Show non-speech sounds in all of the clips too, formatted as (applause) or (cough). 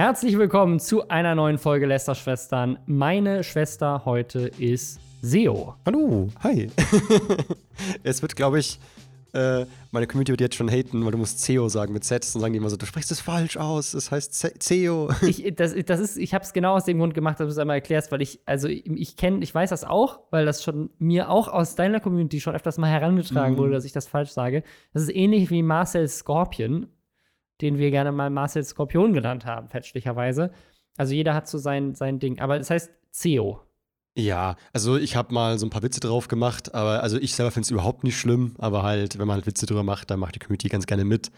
Herzlich willkommen zu einer neuen Folge Lester Schwestern. Meine Schwester heute ist Seo. Hallo, hi. (laughs) es wird, glaube ich, äh, meine Community wird jetzt schon haten, weil du musst CEO sagen mit Z. Dann sagen die immer so, du sprichst es falsch aus, es heißt CEO. (laughs) Ich, das, das ist, ich habe es genau aus dem Grund gemacht, dass du es einmal erklärst, weil ich, also ich kenne, ich weiß das auch, weil das schon mir auch aus deiner Community schon öfters mal herangetragen mhm. wurde, dass ich das falsch sage. Das ist ähnlich wie Marcel Scorpion, den wir gerne mal Marcel Skorpion genannt haben, fälschlicherweise. Also jeder hat so sein, sein Ding. Aber es das heißt CEO. Ja, also ich habe mal so ein paar Witze drauf gemacht, aber also ich selber finde es überhaupt nicht schlimm, aber halt, wenn man halt Witze drüber macht, dann macht die Community ganz gerne mit.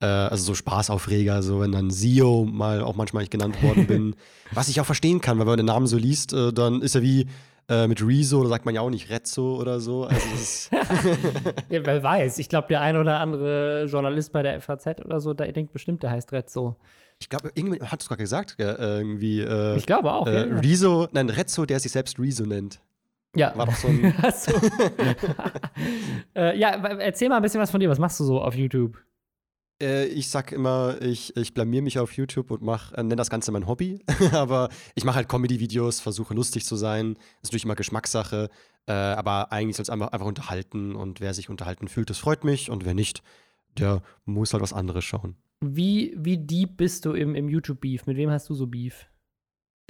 Äh, also so Spaßaufreger, so wenn dann CEO mal auch manchmal ich genannt worden bin. (laughs) Was ich auch verstehen kann, weil wenn man den Namen so liest, äh, dann ist er wie äh, mit Rezo, da sagt man ja auch nicht Rezzo oder so. Also (laughs) ja, wer weiß, ich glaube, der ein oder andere Journalist bei der FAZ oder so, der denkt bestimmt, der heißt Rezzo. Ich glaube, irgendwie hat es gerade gesagt, ja, irgendwie. Äh, ich glaube auch. Äh, ja. Rezo, nein, Rezzo, der sich selbst Rezo nennt. Ja. War doch so ein. (laughs) so. (laughs) äh, ja, erzähl mal ein bisschen was von dir. Was machst du so auf YouTube? Äh, ich sag immer, ich, ich blamier mich auf YouTube und mach, äh, nenne das Ganze mein Hobby. (laughs) aber ich mache halt Comedy-Videos, versuche lustig zu sein. Ist natürlich immer Geschmackssache. Äh, aber eigentlich soll es einfach, einfach unterhalten. Und wer sich unterhalten fühlt, das freut mich. Und wer nicht, der muss halt was anderes schauen. Wie, wie deep bist du im, im YouTube-Beef? Mit wem hast du so Beef?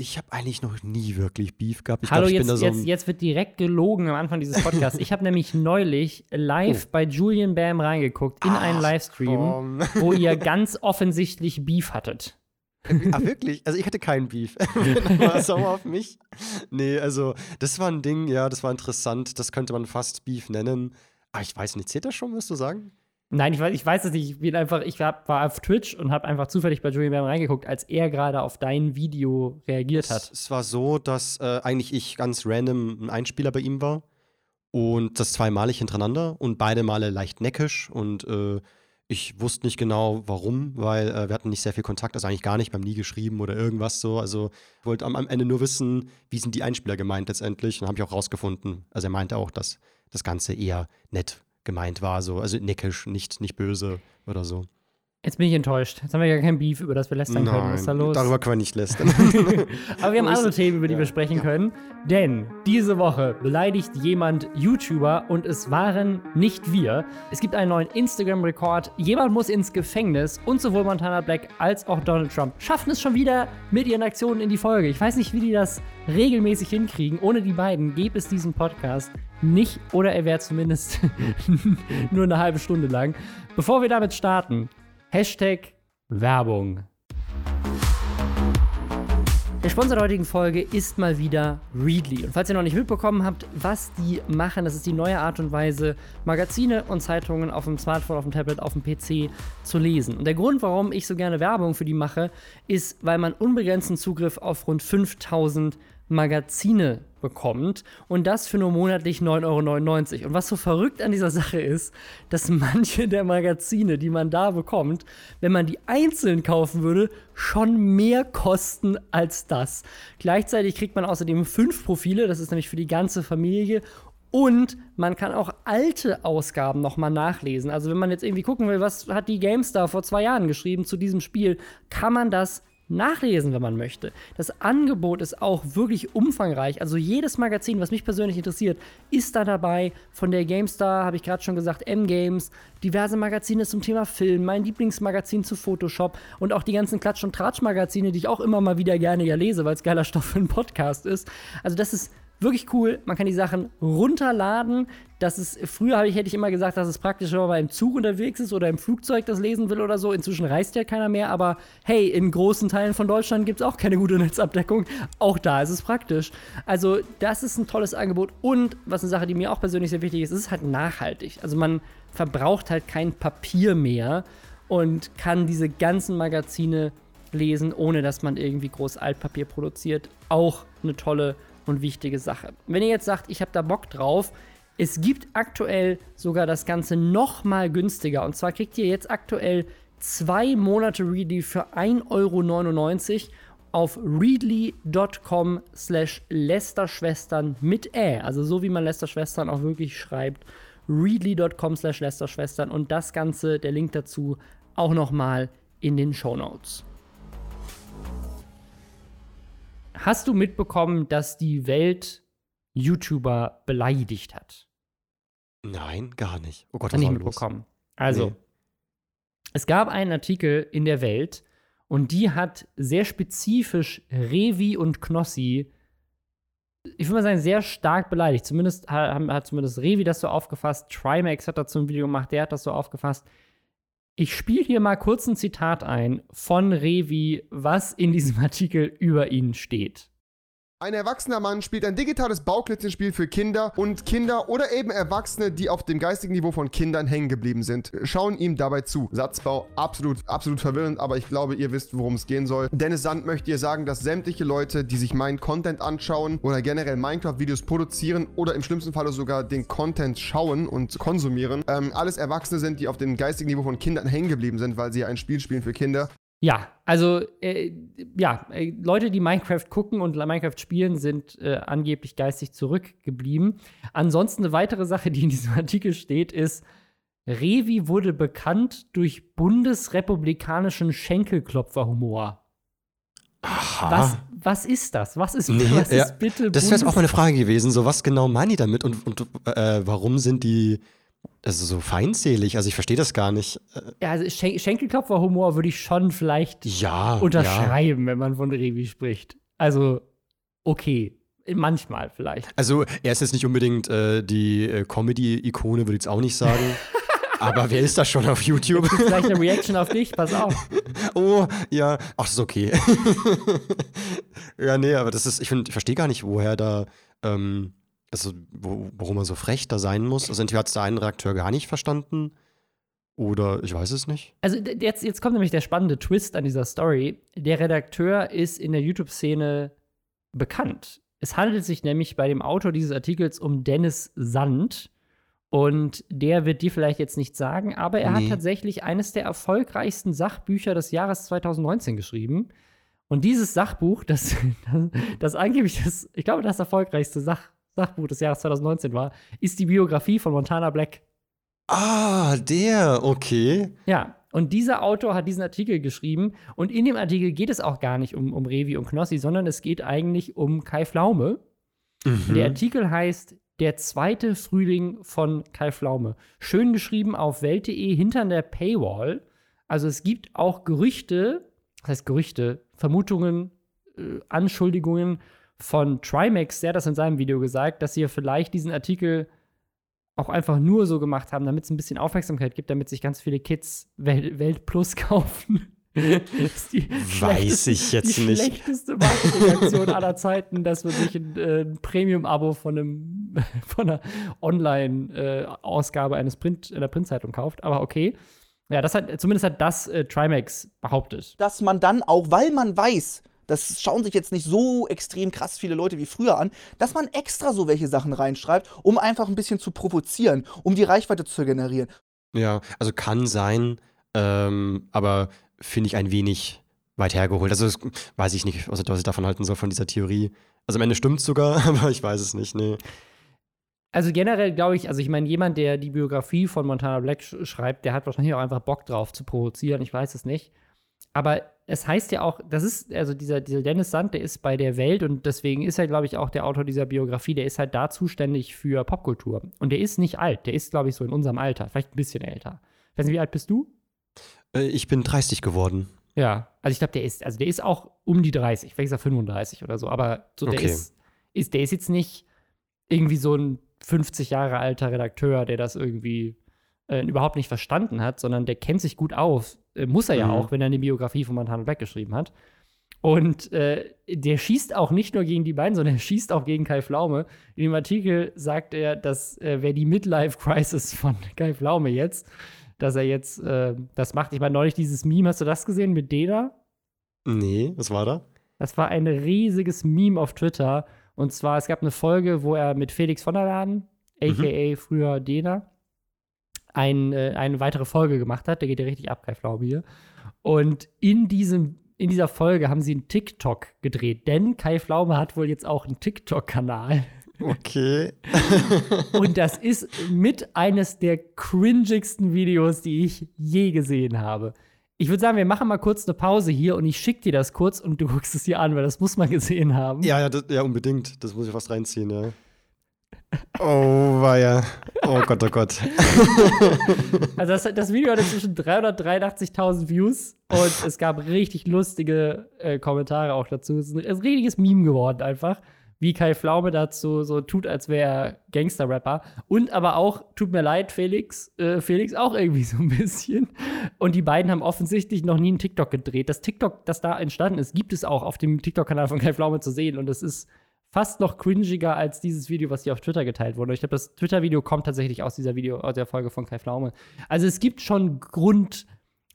Ich habe eigentlich noch nie wirklich Beef gehabt. Ich Hallo, glaub, ich jetzt, so jetzt, jetzt wird direkt gelogen am Anfang dieses Podcasts. ich habe (laughs) nämlich neulich live oh. bei Julian Bam reingeguckt in Ach, einen Livestream, um. wo ihr ganz offensichtlich Beef hattet. Ah, wirklich? Also ich hatte keinen Beef. (laughs) (laughs) war sauer auf mich. Nee, also das war ein Ding, ja, das war interessant. Das könnte man fast Beef nennen. Aber ich weiß nicht, zählt das schon, wirst du sagen? Nein, ich weiß, ich weiß es nicht. Ich bin einfach, ich hab, war auf Twitch und habe einfach zufällig bei Julian Bam reingeguckt, als er gerade auf dein Video reagiert hat. Es, es war so, dass äh, eigentlich ich ganz random ein Einspieler bei ihm war und das zweimalig hintereinander und beide Male leicht neckisch und äh, ich wusste nicht genau warum, weil äh, wir hatten nicht sehr viel Kontakt, also eigentlich gar nicht, wir haben nie geschrieben oder irgendwas so. Also ich wollte am, am Ende nur wissen, wie sind die Einspieler gemeint letztendlich. Und habe ich auch rausgefunden. Also er meinte auch, dass das Ganze eher nett gemeint war, so, also neckisch, nicht, nicht böse oder so. Jetzt bin ich enttäuscht. Jetzt haben wir ja kein Beef, über das wir lästern Nein, können. Was ist da los? Darüber können wir nicht lästern. (laughs) Aber wir haben andere Themen, über die ja. wir sprechen können. Denn diese Woche beleidigt jemand YouTuber und es waren nicht wir. Es gibt einen neuen Instagram-Rekord. Jemand muss ins Gefängnis und sowohl Montana Black als auch Donald Trump schaffen es schon wieder mit ihren Aktionen in die Folge. Ich weiß nicht, wie die das regelmäßig hinkriegen. Ohne die beiden gäbe es diesen Podcast nicht oder er wäre zumindest (laughs) nur eine halbe Stunde lang. Bevor wir damit starten, Hashtag Werbung. Der Sponsor der heutigen Folge ist mal wieder Readly. Und falls ihr noch nicht mitbekommen habt, was die machen, das ist die neue Art und Weise, Magazine und Zeitungen auf dem Smartphone, auf dem Tablet, auf dem PC zu lesen. Und der Grund, warum ich so gerne Werbung für die mache, ist, weil man unbegrenzten Zugriff auf rund 5000 Magazine bekommt und das für nur monatlich 9,99 Euro. Und was so verrückt an dieser Sache ist, dass manche der Magazine, die man da bekommt, wenn man die einzeln kaufen würde, schon mehr kosten als das. Gleichzeitig kriegt man außerdem fünf Profile, das ist nämlich für die ganze Familie und man kann auch alte Ausgaben nochmal nachlesen. Also wenn man jetzt irgendwie gucken will, was hat die GameStar vor zwei Jahren geschrieben zu diesem Spiel, kann man das nachlesen, wenn man möchte. Das Angebot ist auch wirklich umfangreich. Also jedes Magazin, was mich persönlich interessiert, ist da dabei. Von der GameStar habe ich gerade schon gesagt, M-Games, diverse Magazine zum Thema Film, mein Lieblingsmagazin zu Photoshop und auch die ganzen Klatsch- und Tratsch-Magazine, die ich auch immer mal wieder gerne ja lese, weil es geiler (laughs) Stoff für einen Podcast ist. Also das ist Wirklich cool. Man kann die Sachen runterladen. Das ist, früher ich, hätte ich immer gesagt, dass es praktisch, wenn man beim Zug unterwegs ist oder im Flugzeug das lesen will oder so. Inzwischen reist ja keiner mehr, aber hey, in großen Teilen von Deutschland gibt es auch keine gute (laughs) Netzabdeckung. Auch da ist es praktisch. Also, das ist ein tolles Angebot und was eine Sache, die mir auch persönlich sehr wichtig ist, ist es halt nachhaltig. Also, man verbraucht halt kein Papier mehr und kann diese ganzen Magazine lesen, ohne dass man irgendwie groß Altpapier produziert. Auch eine tolle und wichtige Sache. Wenn ihr jetzt sagt, ich habe da Bock drauf, es gibt aktuell sogar das Ganze noch mal günstiger. Und zwar kriegt ihr jetzt aktuell zwei Monate Readly für 1,99 Euro auf readly.com slash Lästerschwestern mit Ä. Also so wie man Lästerschwestern auch wirklich schreibt. readly.com slash Lästerschwestern und das Ganze, der Link dazu, auch noch mal in den Show Notes. hast du mitbekommen, dass die Welt YouTuber beleidigt hat? Nein, gar nicht. Oh Gott, Hat was nicht war los? mitbekommen. Also, Nee. es gab einen Artikel in der Welt und die hat sehr spezifisch Revi und Knossi, ich würde mal sagen, sehr stark beleidigt. Zumindest ha- haben- hat zumindest Revi das so aufgefasst. Trimax hat dazu ein Video gemacht, der hat das so aufgefasst. Ich spiele hier mal kurz ein Zitat ein von Revi, was in diesem (laughs) Artikel über ihn steht. Ein erwachsener Mann spielt ein digitales Bauklötzchenspiel für Kinder und Kinder oder eben Erwachsene, die auf dem geistigen Niveau von Kindern hängen geblieben sind, schauen ihm dabei zu. Satzbau absolut, absolut verwirrend, aber ich glaube, ihr wisst, worum es gehen soll. Dennis Sand möchte ihr sagen, dass sämtliche Leute, die sich meinen Content anschauen oder generell Minecraft-Videos produzieren oder im schlimmsten Falle sogar den Content schauen und konsumieren, ähm, alles Erwachsene sind, die auf dem geistigen Niveau von Kindern hängen geblieben sind, weil sie ein Spiel spielen für Kinder. Ja, also äh, ja, äh, Leute, die Minecraft gucken und Minecraft spielen, sind äh, angeblich geistig zurückgeblieben. Ansonsten eine weitere Sache, die in diesem (laughs) Artikel steht, ist, Revi wurde bekannt durch bundesrepublikanischen Schenkelklopferhumor. Aha. Was, was ist das? Was ist, Nee, was ja, ist bitte Das wäre jetzt auch meine Frage gewesen. So, was genau meinen die damit und, und äh, warum sind die also so feindselig? Also, ich verstehe das gar nicht. Ja, also Schen Schenkelklopferhumor würde ich schon vielleicht ja. Ja. unterschreiben, wenn man von Revi spricht. Also, okay. Manchmal vielleicht. Also, er ist jetzt nicht unbedingt äh, die äh, Comedy-Ikone, würde ich jetzt auch nicht sagen. (laughs) Aber wer ist das schon auf YouTube? Vielleicht eine Reaction auf dich, pass auf. (laughs) oh, ja. Ach, das ist okay. (laughs) ja, nee, aber das ist, ich, find, ich verstehe gar nicht, woher da, ähm, also, wo, warum er so frech da sein muss. Also, entweder hat es der eine Redakteur gar nicht verstanden oder ich weiß es nicht. Also jetzt, jetzt kommt nämlich der spannende Twist an dieser Story. Der Redakteur ist in der YouTube-Szene bekannt. Es handelt sich nämlich bei dem Autor dieses Artikels um Dennis Sand. Und der wird dir vielleicht jetzt nicht sagen, aber er hat Nee. tatsächlich eines der erfolgreichsten Sachbücher des Jahres 2019 geschrieben. Und dieses Sachbuch, das, (laughs) das, das angeblich das, ich glaube, das erfolgreichste Sach, Sachbuch des Jahres 2019 war, ist die Biografie von Montana Black. Ah, der, okay. Ja, und dieser Autor hat diesen Artikel geschrieben und in dem Artikel geht es auch gar nicht um, um Revi und Knossi, sondern es geht eigentlich um Kai Pflaume. Mhm. Der Artikel heißt Der zweite Frühling von Kai Pflaume. Schön geschrieben auf welt.de hinter der Paywall. Also es gibt auch Gerüchte, das heißt Gerüchte, Vermutungen, äh, Anschuldigungen von Trimax, der hat das in seinem Video gesagt, dass sie vielleicht diesen Artikel auch einfach nur so gemacht haben, damit es ein bisschen Aufmerksamkeit gibt, damit sich ganz viele Kids Welt, Welt Plus (laughs) kaufen. Die Weiß ich jetzt die nicht. schlechteste Marketingaktion aller Zeiten, dass man sich ein, äh, ein Premium-Abo von, einem, (laughs) von einer Online-Ausgabe eines Print, einer Printzeitung kauft. Aber okay. Ja, das hat, zumindest hat das äh, Trimax behauptet. dass man dann auch, weil man weiß, das schauen sich jetzt nicht so extrem krass viele Leute wie früher an, dass man extra so welche Sachen reinschreibt, um einfach ein bisschen zu provozieren, um die Reichweite zu generieren. Ja, also kann sein, ähm, aber finde ich ein wenig weit hergeholt. Also das weiß ich nicht, was was ich davon halten soll, von dieser Theorie. Also am Ende stimmt es sogar, (laughs) aber ich weiß es nicht, nee. Also generell glaube ich, also ich meine, jemand, der die Biografie von Montana Black sch schreibt, der hat wahrscheinlich auch einfach Bock drauf zu provozieren, ich weiß es nicht. Aber es heißt ja auch, das ist, also dieser, dieser Dennis Sand, der ist bei der Welt und deswegen ist er, glaube ich, auch der Autor dieser Biografie, der ist halt da zuständig für Popkultur. Und der ist nicht alt, der ist, glaube ich, so in unserem Alter, vielleicht ein bisschen älter. Ich weiß nicht, wie alt bist du? Äh, ich bin 30 geworden. Ja, also ich glaube, der ist, also der ist auch um die 30, vielleicht ist er 35 oder so, aber so der Okay. ist, ist, der ist jetzt nicht irgendwie so ein 50 Jahre alter Redakteur, der das irgendwie äh, überhaupt nicht verstanden hat, sondern der kennt sich gut auf. Äh, muss er ja Mhm. auch, wenn er eine Biografie von Montana Black geschrieben hat. Und äh, der schießt auch nicht nur gegen die beiden, sondern er schießt auch gegen Kai Pflaume. In dem Artikel sagt er, dass äh, wer die Midlife-Crisis von (laughs) Kai Pflaume jetzt, dass er jetzt äh, das macht. Ich meine, neulich dieses Meme, hast du das gesehen mit Dena? Nee, was war da? Das war ein riesiges Meme auf Twitter. Und zwar, es gab eine Folge, wo er mit Felix von der Laden, a.k.a. früher Dena, ein, äh, eine weitere Folge gemacht hat. Der geht ja richtig ab, Kai Pflaume hier. Und in, diesem, in dieser Folge haben sie einen TikTok gedreht. Denn Kai Pflaume hat wohl jetzt auch einen TikTok-Kanal. Okay. (laughs) Und das ist mit eines der cringigsten Videos, die ich je gesehen habe. ich würde sagen, wir machen mal kurz eine Pause hier und ich schicke dir das kurz und du guckst es dir an, weil das muss man gesehen haben. Ja, ja, das, ja unbedingt. Das muss ich fast reinziehen, ja. Oh, war ja. Oh Gott, oh Gott. (laughs) Also das, das Video hatte zwischen 383.000 Views und es gab richtig lustige äh, Kommentare auch dazu. Es ist ein, ein richtiges Meme geworden einfach. Wie Kai Pflaume dazu so tut, als wäre er Gangster-Rapper. Und aber auch, tut mir leid, Felix, äh, Felix auch irgendwie so ein bisschen. Und die beiden haben offensichtlich noch nie einen TikTok gedreht. Das TikTok, das da entstanden ist, gibt es auch auf dem TikTok-Kanal von Kai Pflaume zu sehen. Und es ist fast noch cringiger als dieses Video, was hier auf Twitter geteilt wurde. Ich glaube, das Twitter-Video kommt tatsächlich aus dieser Video, aus der Folge von Kai Pflaume. Also es gibt schon Grund,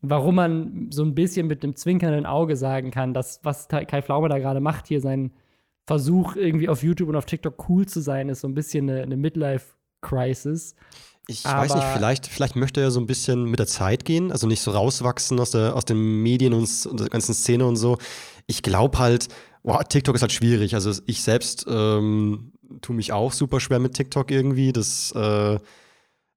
warum man so ein bisschen mit einem zwinkernden Auge sagen kann, dass was Kai Pflaume da gerade macht, hier sein Versuch irgendwie auf YouTube und auf TikTok cool zu sein, ist so ein bisschen eine, eine Midlife-Crisis. Ich weiß nicht, vielleicht, vielleicht möchte er so ein bisschen mit der Zeit gehen, also nicht so rauswachsen aus, der, aus den Medien und, und der ganzen Szene und so. Ich glaube halt, Wow, TikTok ist halt schwierig. Also ich selbst ähm, tue mich auch super schwer mit TikTok irgendwie. Das, äh, also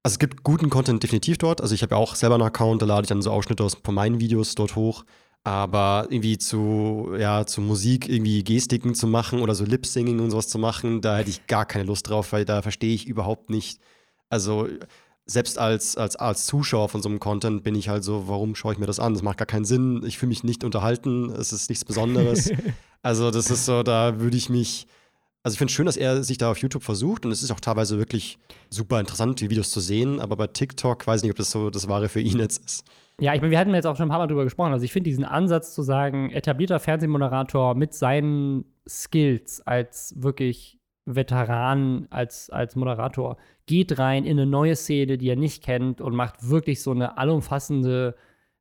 es gibt guten Content definitiv dort. Also ich habe ja auch selber einen Account, da lade ich dann so Ausschnitte aus von meinen Videos dort hoch. Aber irgendwie zu, ja, zu Musik irgendwie Gestiken zu machen oder so Lip-Singing und sowas zu machen, da hätte ich gar keine Lust drauf, weil da verstehe ich überhaupt nicht. Also selbst als, als, als Zuschauer von so einem Content bin ich halt so, warum schaue ich mir das an? Das macht gar keinen Sinn. Ich fühle mich nicht unterhalten. Es ist nichts Besonderes. (laughs) also, das ist so, da würde ich mich. Also, ich finde es schön, dass er sich da auf YouTube versucht und es ist auch teilweise wirklich super interessant, die Videos zu sehen. Aber bei TikTok weiß ich nicht, ob das so das Wahre für ihn jetzt ist. Ja, ich meine, wir hatten jetzt auch schon ein paar Mal drüber gesprochen. Also, ich finde diesen Ansatz zu sagen, etablierter Fernsehmoderator mit seinen Skills als wirklich Veteran als, als Moderator geht rein in eine neue Szene, die er nicht kennt und macht wirklich so eine allumfassende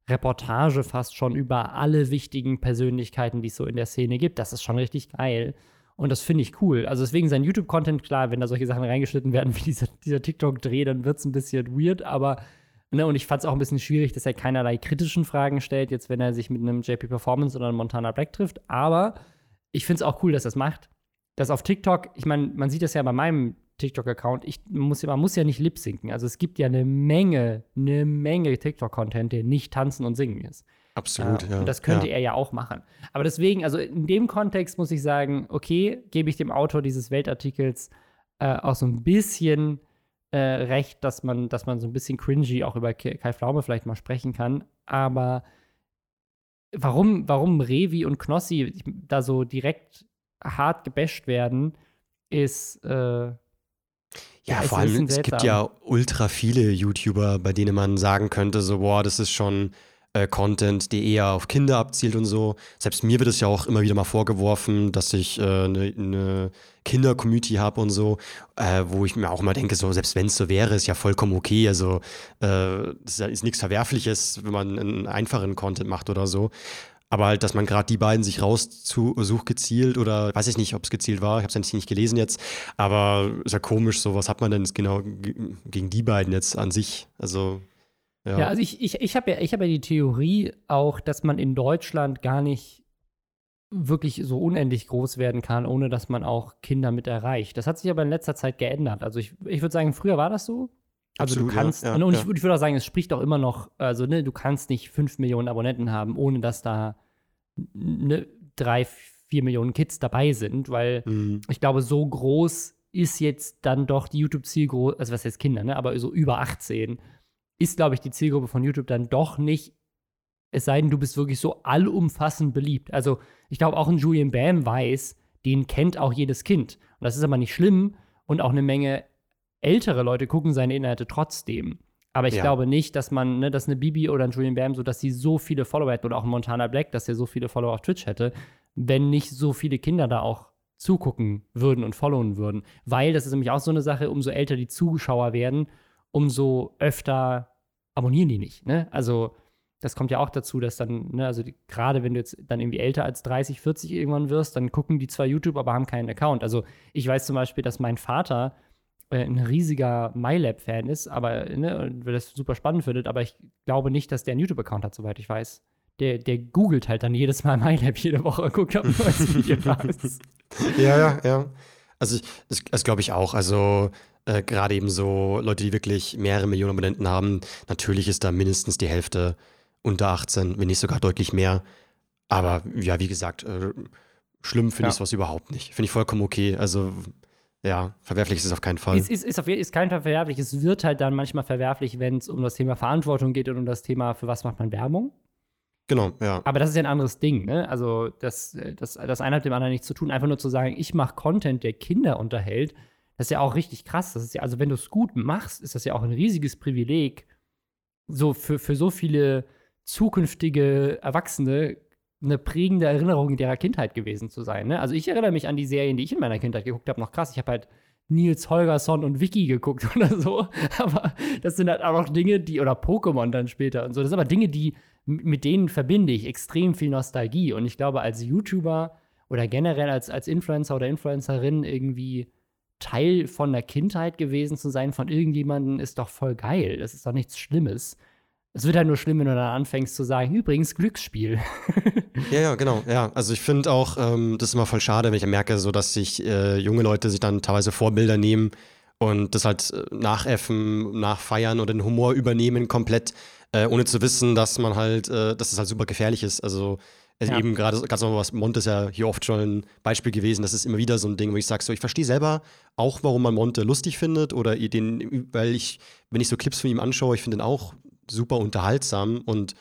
Reportage fast schon über alle wichtigen Persönlichkeiten, die es so in der Szene gibt. Das ist schon richtig geil. Und das finde ich cool. Also deswegen sein YouTube-Content, klar, wenn da solche Sachen reingeschnitten werden (laughs) wie dieser, dieser TikTok-Dreh, dann wird es ein bisschen weird, aber Ne, und ich fand es auch ein bisschen schwierig, dass er keinerlei kritischen Fragen stellt, jetzt wenn er sich mit einem JP Performance oder einem Montana Black trifft. Aber ich finde es auch cool, dass er es macht dass auf TikTok, ich meine, man sieht das ja bei meinem TikTok-Account, muss, man muss ja nicht lip-sinken. Also es gibt ja eine Menge, eine Menge TikTok-Content, der nicht tanzen und singen ist. Absolut, äh, ja. Und das könnte ja. er ja auch machen. Aber deswegen, also in dem Kontext muss ich sagen, okay, gebe ich dem Autor dieses Weltartikels äh, auch so ein bisschen äh, recht, dass man, dass man so ein bisschen cringy auch über Kai Pflaume vielleicht mal sprechen kann. Aber warum, warum Revi und Knossi da so direkt hart gebasht werden, ist. Äh, ja, vor allem, es gibt ja ultra viele YouTuber, bei denen man sagen könnte, so, boah, das ist schon äh, Content, der eher auf Kinder abzielt und so. Selbst mir wird es ja auch immer wieder mal vorgeworfen, dass ich eine äh, ne, ne Kinder-Community habe und so, äh, wo ich mir auch immer denke, so, selbst wenn es so wäre, ist ja vollkommen okay. Also, äh, das ist nichts Verwerfliches, wenn man einen einfachen Content macht oder so. Aber halt, dass man gerade die beiden sich raussucht gezielt oder weiß ich nicht, ob es gezielt war, ich habe es nicht gelesen jetzt, aber ist ja komisch, so was hat man denn genau gegen die beiden jetzt an sich? Also ja, ja also ich, ich, ich habe ja, hab ja die Theorie auch, dass man in Deutschland gar nicht wirklich so unendlich groß werden kann, ohne dass man auch Kinder mit erreicht. Das hat sich aber in letzter Zeit geändert. Also ich, ich würde sagen, früher war das so. Also Absolut, du kannst, ja, und ich, ja. ich würde auch sagen, es spricht auch immer noch, also ne, du kannst nicht 5 Millionen Abonnenten haben, ohne dass da ne, drei, vier Millionen Kids dabei sind, weil mhm. ich glaube, so groß ist jetzt dann doch die YouTube-Zielgruppe, also was heißt Kinder, ne, aber so über 18, ist, glaube ich, die Zielgruppe von YouTube dann doch nicht, es sei denn, du bist wirklich so allumfassend beliebt. Also ich glaube, auch ein Julian Bam weiß, den kennt auch jedes Kind. Und das ist aber nicht schlimm und auch eine Menge ältere Leute gucken seine Inhalte trotzdem. Aber ich ja. glaube nicht, dass man, ne, dass eine Bibi oder ein Julian Bam, so dass sie so viele Follower hätten oder auch ein Montana Black, dass er so viele Follower auf Twitch hätte, wenn nicht so viele Kinder da auch zugucken würden und followen würden. Weil das ist nämlich auch so eine Sache, umso älter die Zuschauer werden, umso öfter abonnieren die nicht. Ne? Also das kommt ja auch dazu, dass dann, ne, also gerade wenn du jetzt dann irgendwie älter als 30, 40 irgendwann wirst, dann gucken die zwar YouTube, aber haben keinen Account. Also ich weiß zum Beispiel, dass mein Vater ein riesiger MyLab-Fan ist, aber ne, das super spannend findet, aber ich glaube nicht, dass der einen YouTube-Account hat, soweit ich weiß. Der, der googelt halt dann jedes Mal (laughs) MyLab jede Woche und guckt, ob ein neues Video da ist. Ja, ja, ja. Also, das, das glaube ich auch. Also, äh, gerade eben so Leute, die wirklich mehrere Millionen Abonnenten haben, natürlich ist da mindestens die Hälfte unter 18, wenn nicht sogar deutlich mehr. Aber ja, wie gesagt, äh, schlimm finde Ja. ich sowas überhaupt nicht. Finde ich vollkommen okay. Also ja, verwerflich ist es auf keinen Fall. Es ist, ist, auf, jeden- ist kein Fall verwerflich. Es wird halt dann manchmal verwerflich, wenn es um das Thema Verantwortung geht und um das Thema, für was macht man Werbung. genau, ja. Aber das ist ja ein anderes Ding, ne? Also, das, äh, das, das eine hat dem anderen nichts zu tun. Einfach nur zu sagen, ich mache Content, der Kinder unterhält, das ist ja auch richtig krass. Das ist ja, also wenn du es gut machst, ist das ja auch ein riesiges Privileg, so für, für so viele zukünftige Erwachsene eine prägende Erinnerung in ihrer Kindheit gewesen zu sein. Ne? Also ich erinnere mich an die Serien, die ich in meiner Kindheit geguckt habe, noch krass. Ich habe halt Nils Holgersson und Vicky geguckt (laughs) oder so. Aber das sind halt auch noch Dinge, die, oder Pokémon dann später und so. Das sind aber Dinge, die, mit denen verbinde ich extrem viel Nostalgie. Und ich glaube, als YouTuber oder generell als, als Influencer oder Influencerin irgendwie Teil von der Kindheit gewesen zu sein von irgendjemandem, ist doch voll geil. Das ist doch nichts Schlimmes. Es wird halt nur schlimm, wenn du dann anfängst zu sagen, übrigens Glücksspiel. (laughs) Ja, ja, genau. Ja, also ich finde auch, ähm, das ist immer voll schade, wenn ich merke, so dass sich äh, junge Leute sich dann teilweise Vorbilder nehmen und das halt äh, nachäffen, nachfeiern oder den Humor übernehmen komplett, äh, ohne zu wissen, dass man halt, äh, dass es halt super gefährlich ist. Also äh, Ja. eben gerade ganz normal was Monte ist ja hier oft schon ein Beispiel gewesen. Das ist immer wieder so ein Ding, wo ich sage, so ich verstehe selber auch, warum man Monte lustig findet oder den, weil ich, wenn ich so Clips von ihm anschaue, ich finde den auch super unterhaltsam und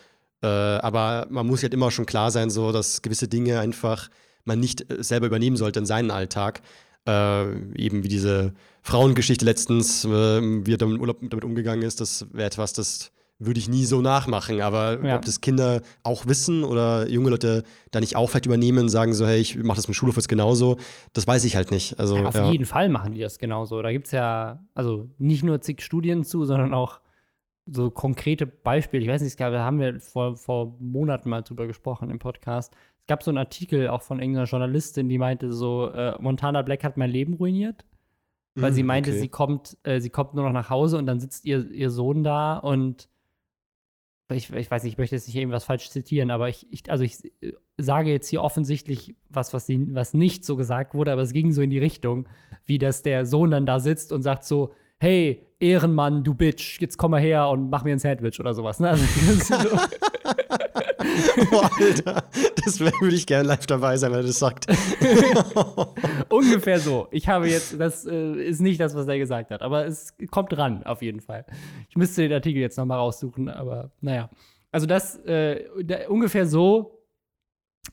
äh, aber man muss halt immer schon klar sein, so dass gewisse Dinge einfach man nicht äh, selber übernehmen sollte in seinen Alltag. Äh, eben wie diese Frauengeschichte letztens, äh, wie er damit, Urlaub damit umgegangen ist, das wäre etwas, das würde ich nie so nachmachen. Aber Ja. ob das Kinder auch wissen oder junge Leute da nicht auch vielleicht übernehmen, sagen so, hey, ich mache das mit Schulhof jetzt genauso, das weiß ich halt nicht. Also, Ja, auf ja. jeden Fall machen die das genauso. Da gibt es ja, also nicht nur zig Studien zu, sondern auch so konkrete Beispiele. Ich weiß nicht, es gab- da haben wir vor, vor Monaten mal drüber gesprochen im Podcast. Es gab so einen Artikel auch von irgendeiner Journalistin, die meinte so, äh, Montana Black hat mein Leben ruiniert. Weil sie Mm, meinte, okay. sie kommt, äh, sie kommt nur noch nach Hause und dann sitzt ihr, ihr Sohn da und ich, ich weiß nicht, ich möchte jetzt nicht irgendwas falsch zitieren, aber ich, ich also ich äh, sage jetzt hier offensichtlich was, was, sie, was nicht so gesagt wurde, aber es ging so in die Richtung, wie dass der Sohn dann da sitzt und sagt so, hey, Ehrenmann, du Bitch, jetzt komm mal her und mach mir ein Sandwich oder sowas. Ne? Also, (laughs) so, Oh, Alter, das würde ich gerne live dabei sein, wenn er das sagt. (laughs) Ungefähr so. Ich habe jetzt, das äh, ist nicht das, was er gesagt hat, aber es kommt ran, auf jeden Fall. Ich müsste den Artikel jetzt noch mal raussuchen, aber naja. Also das, äh, da, ungefähr so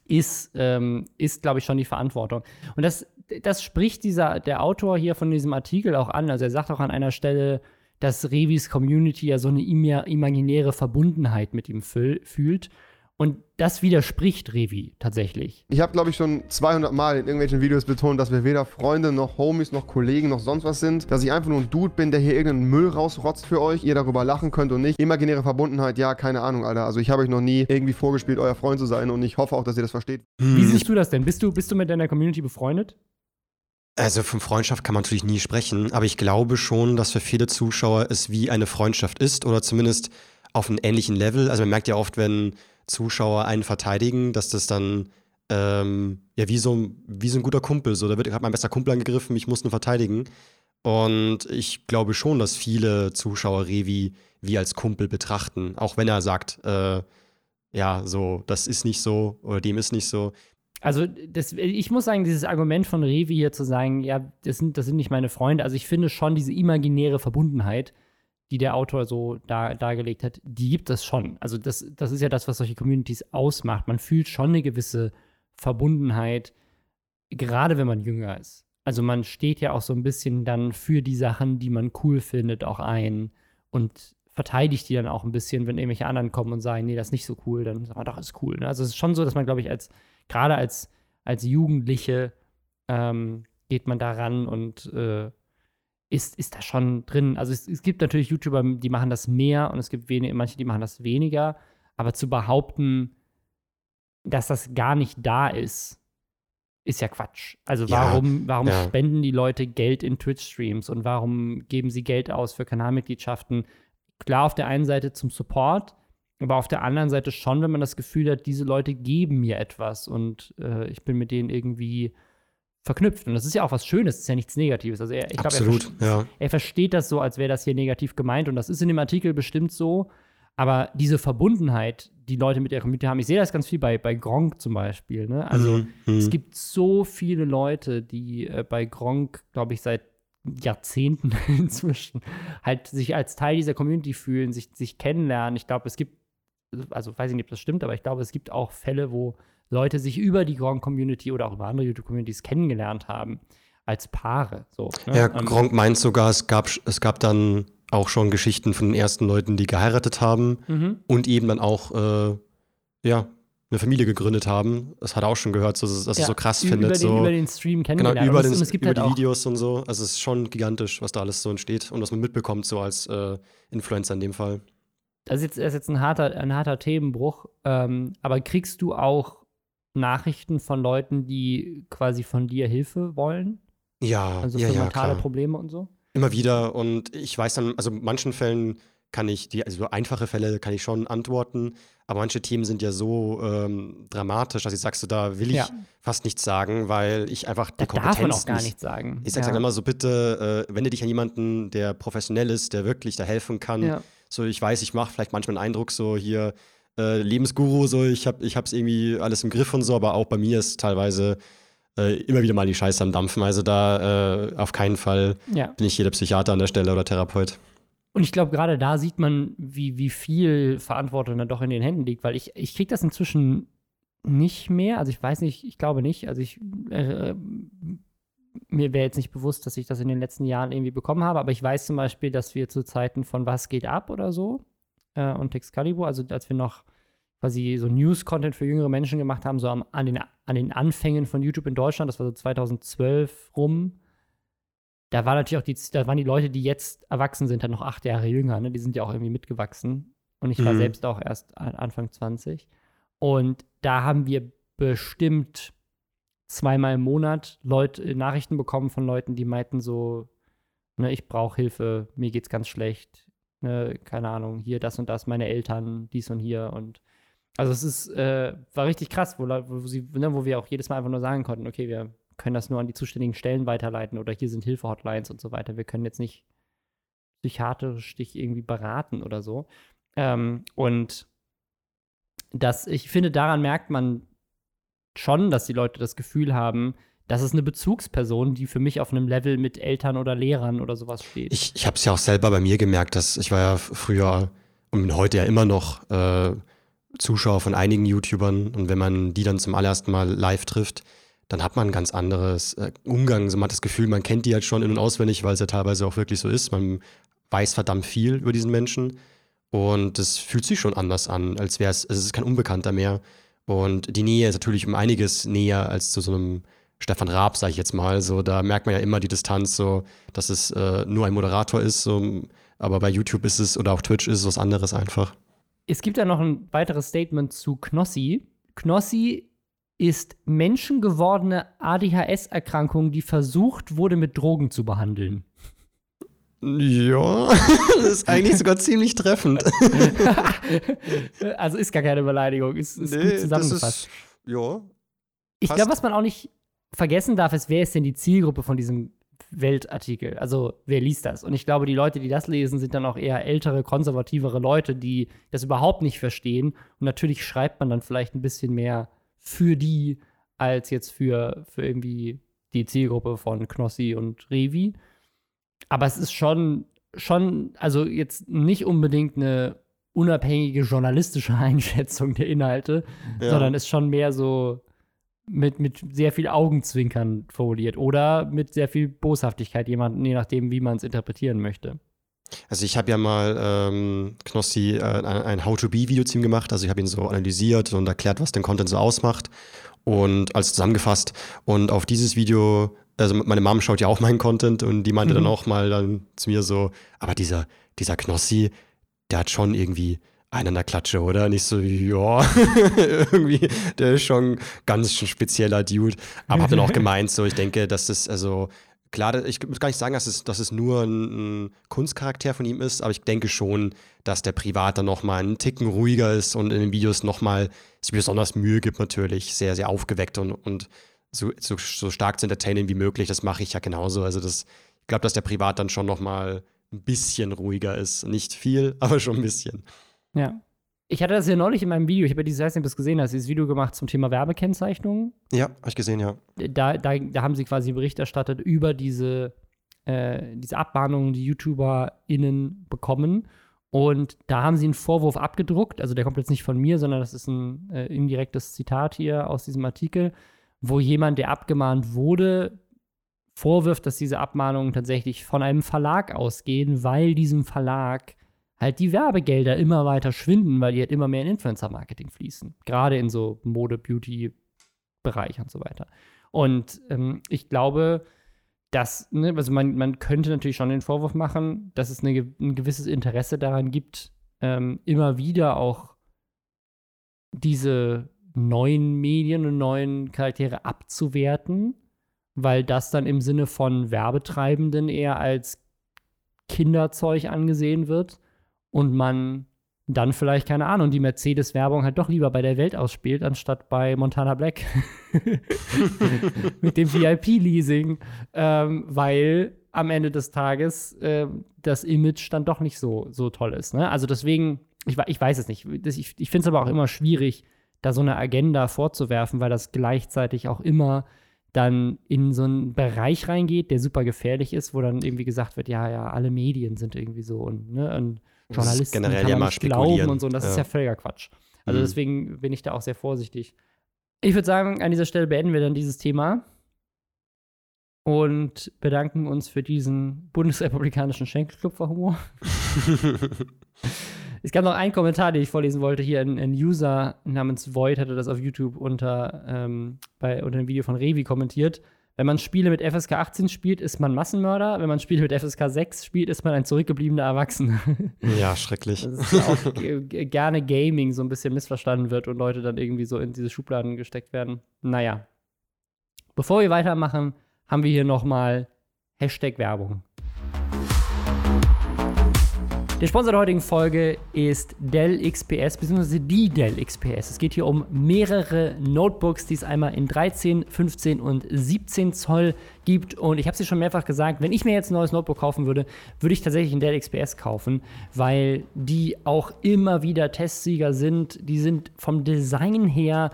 ist, ähm, ist glaube ich, schon die Verantwortung. Und das, das spricht dieser, der Autor hier von diesem Artikel auch an. Also er sagt auch an einer Stelle, dass Revis Community ja so eine ima- imaginäre Verbundenheit mit ihm füll, fühlt. Und das widerspricht Revi tatsächlich. Ich habe, glaube ich, schon 200 Mal in irgendwelchen Videos betont, dass wir weder Freunde noch Homies noch Kollegen noch sonst was sind. Dass ich einfach nur ein Dude bin, der hier irgendeinen Müll rausrotzt für euch, ihr darüber lachen könnt und nicht. Imaginäre Verbundenheit, ja, keine Ahnung, Alter. Also ich habe euch noch nie irgendwie vorgespielt, euer Freund zu sein und ich hoffe auch, dass ihr das versteht. Hm, Wie siehst du das denn? Bist du, bist du mit deiner Community befreundet? Also von Freundschaft kann man natürlich nie sprechen, aber ich glaube schon, dass für viele Zuschauer es wie eine Freundschaft ist oder zumindest auf einem ähnlichen Level. Also man merkt ja oft, wenn Zuschauer einen verteidigen, dass das dann ähm, ja wie so, wie so ein guter Kumpel, so da wird gerade mein bester Kumpel angegriffen, ich muss nur verteidigen. Und ich glaube schon, dass viele Zuschauer Revi wie als Kumpel betrachten, auch wenn er sagt, äh, ja, so, das ist nicht so oder dem ist nicht so. Also, das, ich muss sagen, dieses Argument von Revi hier zu sagen, ja, das sind, das sind nicht meine Freunde, also ich finde schon diese imaginäre Verbundenheit, die der Autor so dar, dargelegt hat, die gibt es schon. Also, das, das ist ja das, was solche Communities ausmacht. Man fühlt schon eine gewisse Verbundenheit, gerade wenn man jünger ist. Also, man steht ja auch so ein bisschen dann für die Sachen, die man cool findet, auch ein und verteidigt die dann auch ein bisschen, wenn irgendwelche anderen kommen und sagen, nee, das ist nicht so cool, dann sagt man doch, ist cool. Ne? Also, es ist schon so, dass man, glaube ich, als gerade als, als Jugendliche ähm, geht man da ran und äh, ist, ist da schon drin. Also es, es gibt natürlich YouTuber, die machen das mehr und es gibt wenige, manche, die machen das weniger. Aber zu behaupten, dass das gar nicht da ist, ist ja Quatsch. Also Ja, warum, warum ja. spenden die Leute Geld in Twitch-Streams und warum geben sie Geld aus für Kanalmitgliedschaften? Klar, auf der einen Seite zum Support, aber auf der anderen Seite schon, wenn man das Gefühl hat, diese Leute geben mir etwas und äh, ich bin mit denen irgendwie verknüpft. Und das ist ja auch was Schönes, ist ja nichts Negatives. Also er, ich glaube, er, Absolut, verste- ja. er versteht das so, als wäre das hier negativ gemeint und das ist in dem Artikel bestimmt so. Aber diese Verbundenheit, die Leute mit ihrer Community haben, ich sehe das ganz viel bei, bei Gronk zum Beispiel. Ne? Also mhm. es gibt so viele Leute, die äh, bei Gronk, glaube ich, seit Jahrzehnten (laughs) inzwischen halt sich als Teil dieser Community fühlen, sich, sich kennenlernen. Ich glaube, es gibt, also weiß ich nicht, ob das stimmt, aber ich glaube, es gibt auch Fälle, wo Leute sich über die Gronk-Community oder auch über andere YouTube-Communities kennengelernt haben, als Paare. So, ne? Ja, Ähm, Gronk meint sogar, es gab, es gab dann auch schon Geschichten von den ersten Leuten, die geheiratet haben mhm. und eben dann auch, äh, ja, eine Familie gegründet haben. Das hat er auch schon gehört, dass er Ja, so krass ü- findet. Über den, so. über den Stream Genau, kennengelernt. über, und, den, und es gibt über halt die Videos und so. Also es ist schon gigantisch, was da alles so entsteht und was man mitbekommt, so als äh, Influencer in dem Fall. Das ist jetzt, das ist jetzt ein harter, ein harter Themenbruch, ähm, aber kriegst du auch Nachrichten von Leuten, die quasi von dir Hilfe wollen? Ja, Also für ja, mentale klar. Probleme und so? Immer wieder und ich weiß dann, also in manchen Fällen kann ich, die, also so einfache Fälle kann ich schon antworten, aber manche Themen sind ja so ähm, dramatisch, dass ich sagst, so, da will ich Ja. fast nichts sagen, weil ich einfach die Da Kompetenz darf man auch gar nicht, nichts sagen. Ich sag ja. dann immer so, bitte äh, wende dich an jemanden, der professionell ist, der wirklich da helfen kann. Ja. So, ich weiß, ich mache vielleicht manchmal einen Eindruck, so hier äh, Lebensguru, so ich habe ich hab's irgendwie alles im Griff und so, aber auch bei mir ist teilweise äh, immer wieder mal die Scheiße am Dampfen. Also da äh, auf keinen Fall ja. bin ich jeder Psychiater an der Stelle oder Therapeut. Und ich glaube, gerade da sieht man, wie, wie viel Verantwortung dann doch in den Händen liegt, weil ich, ich kriege das inzwischen nicht mehr. Also ich weiß nicht, ich glaube nicht. Also ich äh, mir wäre jetzt nicht bewusst, dass ich das in den letzten Jahren irgendwie bekommen habe, aber ich weiß zum Beispiel, dass wir zu Zeiten von Was geht ab oder so äh, und Excalibur, also als wir noch quasi so News-Content für jüngere Menschen gemacht haben, so am, an, den, an den Anfängen von YouTube in Deutschland, das war so 2012 rum, da war natürlich auch die, da waren die Leute, die jetzt erwachsen sind, halt noch acht Jahre jünger, ne? Die sind ja auch irgendwie mitgewachsen. Und ich war Mhm. selbst auch erst an- Anfang 20. Und da haben wir bestimmt zweimal im Monat Leute, Nachrichten bekommen von Leuten, die meinten so, ne, ich brauche Hilfe, mir geht's ganz schlecht, ne, keine Ahnung, hier das und das, meine Eltern, dies und hier und also es ist, äh, war richtig krass, wo, wo, sie, ne, wo wir auch jedes Mal einfach nur sagen konnten, okay, wir können das nur an die zuständigen Stellen weiterleiten oder hier sind Hilfe-Hotlines und so weiter. Wir können jetzt nicht psychiatrisch dich irgendwie beraten oder so. Ähm, und das, ich finde, daran merkt man schon, dass die Leute das Gefühl haben, das ist eine Bezugsperson, die für mich auf einem Level mit Eltern oder Lehrern oder sowas steht. Ich, ich habe es ja auch selber bei mir gemerkt, dass ich war ja früher und heute ja immer noch äh, Zuschauer von einigen YouTubern und wenn man die dann zum allerersten Mal live trifft, dann hat man ein ganz anderes äh, Umgang. So, man hat das Gefühl, man kennt die halt schon in- und auswendig, weil es ja teilweise auch wirklich so ist. Man weiß verdammt viel über diesen Menschen und es fühlt sich schon anders an, als wäre es, es ist kein Unbekannter mehr. Und die Nähe ist natürlich um einiges näher als zu so einem Stefan Raab, sage ich jetzt mal. So, da merkt man ja immer die Distanz, so, dass es äh, nur ein Moderator ist. So, aber bei YouTube ist es oder auf Twitch ist es was anderes einfach. Es gibt ja noch ein weiteres Statement zu Knossi. Knossi ist menschengewordene ADHS-Erkrankung, die versucht wurde, mit Drogen zu behandeln. Ja, (laughs) das ist eigentlich sogar ziemlich treffend. (laughs) also ist gar keine Beleidigung, ist, ist gut zusammengefasst. ja. Ich glaube, was man auch nicht vergessen darf, ist, wer ist denn die Zielgruppe von diesem Weltartikel? Also, wer liest das? Und ich glaube, die Leute, die das lesen, sind dann auch eher ältere, konservativere Leute, die das überhaupt nicht verstehen. Und natürlich schreibt man dann vielleicht ein bisschen mehr für die, als jetzt für, für irgendwie die Zielgruppe von Knossi und Revi. Aber es ist schon, schon, also jetzt nicht unbedingt eine unabhängige journalistische (laughs) Einschätzung der Inhalte, Ja. sondern ist schon mehr so mit, mit sehr viel Augenzwinkern formuliert oder mit sehr viel Boshaftigkeit jemanden, je nachdem, wie man es interpretieren möchte. Also ich habe ja mal ähm, Knossi äh, ein, ein How-to-Be-Video zu ihm gemacht. Also ich habe ihn so analysiert und erklärt, was den Content so ausmacht und alles zusammengefasst. Und auf dieses Video, also meine Mom schaut ja auch meinen Content und die meinte Mhm. dann auch mal dann zu mir so, aber dieser, dieser Knossi, der hat schon irgendwie einen an der Klatsche, oder? Nicht so, ja, (laughs) irgendwie, der ist schon ganz spezieller Dude. Aber hab dann auch (laughs) gemeint, so, ich denke, dass das, also, klar, ich muss gar nicht sagen, dass es, dass es nur ein, ein Kunstcharakter von ihm ist, aber ich denke schon, dass der privat dann nochmal einen Ticken ruhiger ist und in den Videos nochmal sich besonders Mühe gibt, natürlich, sehr, sehr aufgeweckt und, und so, so, so stark zu entertainen wie möglich. Das mache ich ja genauso. Also, das, ich glaube, dass der privat dann schon nochmal ein bisschen ruhiger ist. Nicht viel, (laughs) aber schon ein bisschen. Ja. Ich hatte das ja neulich in meinem Video, ich habe ja dieses, weiß nicht, ob du das gesehen hast, dieses Video gemacht zum Thema Werbekennzeichnung. Ja, habe ich gesehen, ja. Da, da, da haben sie quasi Bericht erstattet über diese, äh, diese Abmahnungen, die YouTuberInnen bekommen. Und da haben sie einen Vorwurf abgedruckt, also der kommt jetzt nicht von mir, sondern das ist ein äh, indirektes Zitat hier aus diesem Artikel, wo jemand, der abgemahnt wurde, vorwirft, dass diese Abmahnungen tatsächlich von einem Verlag ausgehen, weil diesem Verlag halt die Werbegelder immer weiter schwinden, weil die halt immer mehr in Influencer-Marketing fließen. Gerade in so Mode, Beauty-Bereich und so weiter. Und ähm, ich glaube, dass, ne, also man, man könnte natürlich schon den Vorwurf machen, dass es eine, ein gewisses Interesse daran gibt, ähm, immer wieder auch diese neuen Medien und neuen Charaktere abzuwerten, weil das dann im Sinne von Werbetreibenden eher als Kinderzeug angesehen wird und man dann vielleicht, keine Ahnung, die Mercedes-Werbung halt doch lieber bei der Welt ausspielt, anstatt bei Montana Black. (laughs) Mit dem VIP-Leasing. Ähm, weil am Ende des Tages äh, das Image dann doch nicht so, so toll ist. Ne? Also deswegen, ich, ich weiß es nicht. Ich ich finde es aber auch immer schwierig, da so eine Agenda vorzuwerfen, weil das gleichzeitig auch immer dann in so einen Bereich reingeht, der super gefährlich ist, wo dann irgendwie gesagt wird, ja, ja, alle Medien sind irgendwie so und, ne, und Journalisten generell kann ja mal nicht glauben und so. Und das ist Ja. ja völliger Quatsch. Also Mhm. deswegen bin ich da auch sehr vorsichtig. Ich würde sagen, an dieser Stelle beenden wir dann dieses Thema und bedanken uns für diesen bundesrepublikanischen Schenkelklupferhumor. (laughs) (laughs) Es gab noch einen Kommentar, den ich vorlesen wollte. Hier ein, ein User namens Void hatte das auf YouTube unter, ähm, bei, unter dem Video von Revi kommentiert. Wenn man Spiele mit FSK 18 spielt, ist man Massenmörder. Wenn man Spiele mit FSK 6 spielt, ist man ein zurückgebliebener Erwachsener. (laughs) ja, schrecklich. Das ist ja auch gerne Gaming so ein bisschen missverstanden wird und Leute dann irgendwie so in diese Schubladen gesteckt werden. Naja. Bevor wir weitermachen, haben wir hier nochmal Hashtag Werbung. Der Sponsor der heutigen Folge ist Dell XPS, beziehungsweise die Dell XPS. Es geht hier um mehrere Notebooks, die es einmal in 13, 15 und 17 Zoll gibt. Und ich habe dir schon mehrfach gesagt, wenn ich mir jetzt ein neues Notebook kaufen würde, würde ich tatsächlich ein Dell XPS kaufen, weil die auch immer wieder Testsieger sind. Die sind vom Design her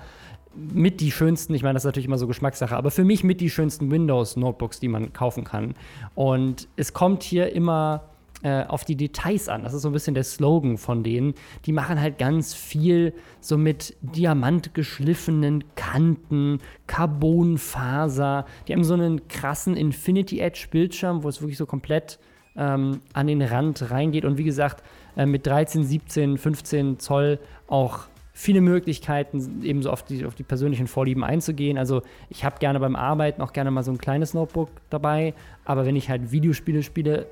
mit die schönsten, ich meine, das ist natürlich immer so Geschmackssache, aber für mich mit die schönsten Windows-Notebooks, die man kaufen kann. Und es kommt hier immer äh, auf die Details an. Das ist so ein bisschen der Slogan von denen. Die machen halt ganz viel so mit diamantgeschliffenen Kanten, Carbonfaser. Die haben so einen krassen Infinity Edge Bildschirm, wo es wirklich so komplett ähm, an den Rand reingeht. Und wie gesagt, äh, mit 13, 17, 15 Zoll auch viele Möglichkeiten, eben so auf die, auf die persönlichen Vorlieben einzugehen. Also ich habe gerne beim Arbeiten auch gerne mal so ein kleines Notebook dabei, aber wenn ich halt Videospiele spiele,